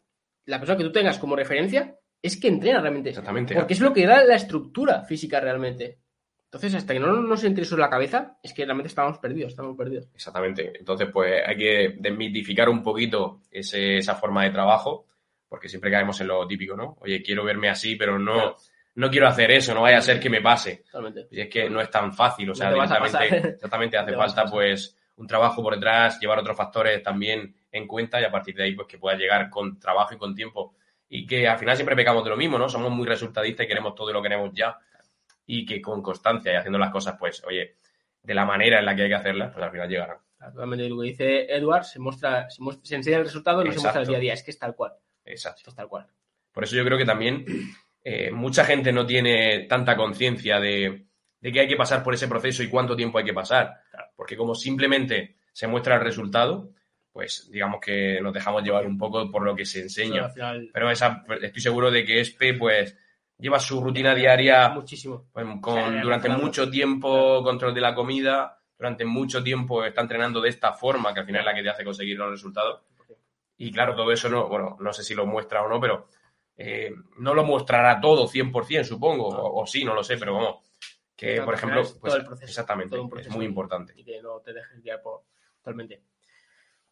la persona que tú tengas como referencia es que entrena realmente. Exactamente. Porque es lo que da la estructura física realmente. Entonces, hasta que no nos entre eso en la cabeza, es que realmente estamos perdidos, estamos perdidos. Exactamente. Entonces, pues hay que desmitificar un poquito esa forma de trabajo, porque siempre caemos en lo típico, ¿no? Oye, quiero verme así, pero no, no quiero hacer eso, no vaya a ser que me pase. Totalmente. Y es que no es tan fácil, o sea, directamente, exactamente hace falta, pues, un trabajo por detrás, llevar otros factores también en cuenta y a partir de ahí, pues, que pueda llegar con trabajo y con tiempo. Y que al final siempre pecamos de lo mismo, ¿no? Somos muy resultadistas y queremos todo y lo queremos ya y que con constancia y haciendo las cosas, pues, oye, de la manera en la que hay que hacerlas, pues al final llegarán. Totalmente lo que dice Edward, se muestra, se, muestra, se enseña el resultado y no se muestra el día a día, es que es tal cual. Exacto. Es tal cual. Por eso yo creo que también eh, mucha gente no tiene tanta conciencia de, de, que hay que pasar por ese proceso y cuánto tiempo hay que pasar. Porque como simplemente se muestra el resultado, pues digamos que nos dejamos llevar un poco por lo que se enseña. Pero esa, estoy seguro de que ESPE, pues lleva su rutina diaria muchísimo. pues, con, durante mucho tiempo control de la comida durante mucho tiempo está entrenando de esta forma que al final es la que te hace conseguir los resultados. Y claro todo eso no bueno no sé si lo muestra o no pero eh, no lo mostrará todo 100% supongo o, sí no lo sé pero vamos que por ejemplo pues, exactamente es muy importante. Y que no te dejes guiar por totalmente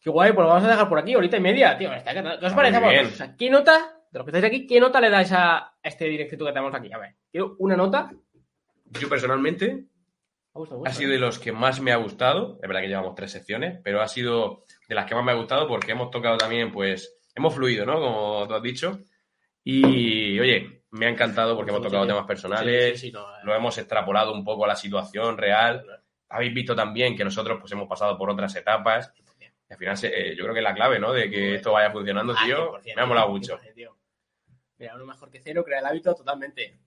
qué guay pues lo vamos a dejar por aquí ahorita y media tío ¿qué os parece? O sea, ¿qué nota de los que estáis aquí, ¿qué nota le dais a este directo que tenemos aquí? A ver, quiero una nota. Yo personalmente ha sido de los que más me ha gustado. Es verdad que llevamos tres secciones, pero ha sido de las que más me ha gustado porque hemos tocado también, pues, hemos fluido, ¿no? Como tú has dicho. Y, oye, me ha encantado porque hemos tocado temas personales, eh. lo hemos extrapolado un poco a la situación real. Habéis visto también que nosotros, pues, hemos pasado por otras etapas. Y al final, eh, yo creo que es la clave, ¿no? De que esto vaya funcionando, ah, tío. Me ha molado mucho. Mira, uno mejor que cero, crea el hábito totalmente.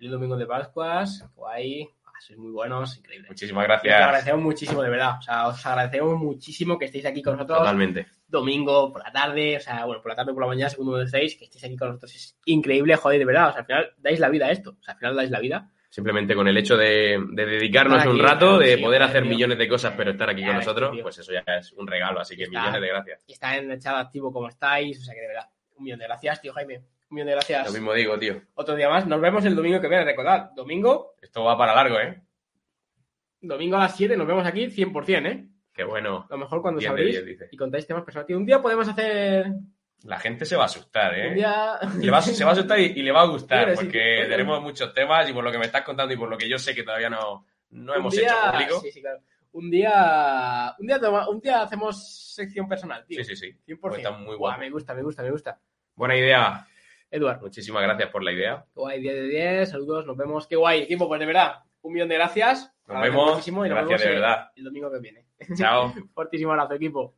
El domingo de Pascuas, guay. sois muy buenos, increíble. Muchísimas Y Os gracias. agradecemos muchísimo, de verdad. O sea, os agradecemos muchísimo que estéis aquí con nosotros Totalmente. domingo por la tarde, o sea, bueno, por la tarde o por la mañana, según lo decéis, que estéis aquí con nosotros. Es increíble, joder, de verdad. O sea, al final dais la vida a esto. O sea, al final dais la vida. Simplemente con el hecho de, de dedicarnos un rato, de poder hacer millones de cosas, pero estar aquí con ves, nosotros, pues eso ya es un regalo. Así que Está. millones de gracias. Y está en el chat activo como estáis. O sea, que de verdad, un millón de gracias, tío Jaime. Un millón de gracias. Lo mismo digo, tío. Otro día más. Nos vemos el domingo que viene. Recordad, domingo, Esto va para largo, ¿eh? domingo a las 7 nos vemos aquí 100%, ¿eh? Qué bueno. Lo mejor cuando 10 de sabrís 10, dice. y contáis temas personales. Tío, un día podemos hacer... La gente se va a asustar, ¿eh? día... Le va se va a asustar y, y le va a gustar, porque sí. tenemos muchos temas y por lo que me estás contando y por lo que yo sé que todavía no, no hemos día- hecho público. Sí, sí, claro. Un día... Un día, toma- un día hacemos sección personal, tío. Sí, sí, sí. 100%. Pues está muy guapo. me gusta, me gusta, me gusta. Buena idea. Eduard, Muchísimas gracias por la idea. qué guay, 10 de 10, saludos, nos vemos. Qué guay, equipo, pues de verdad, un millón de gracias. Nos vemos. muchísimo y nos Gracias vemos de el- verdad. el domingo que viene. Chao. Fortísimo abrazo, equipo.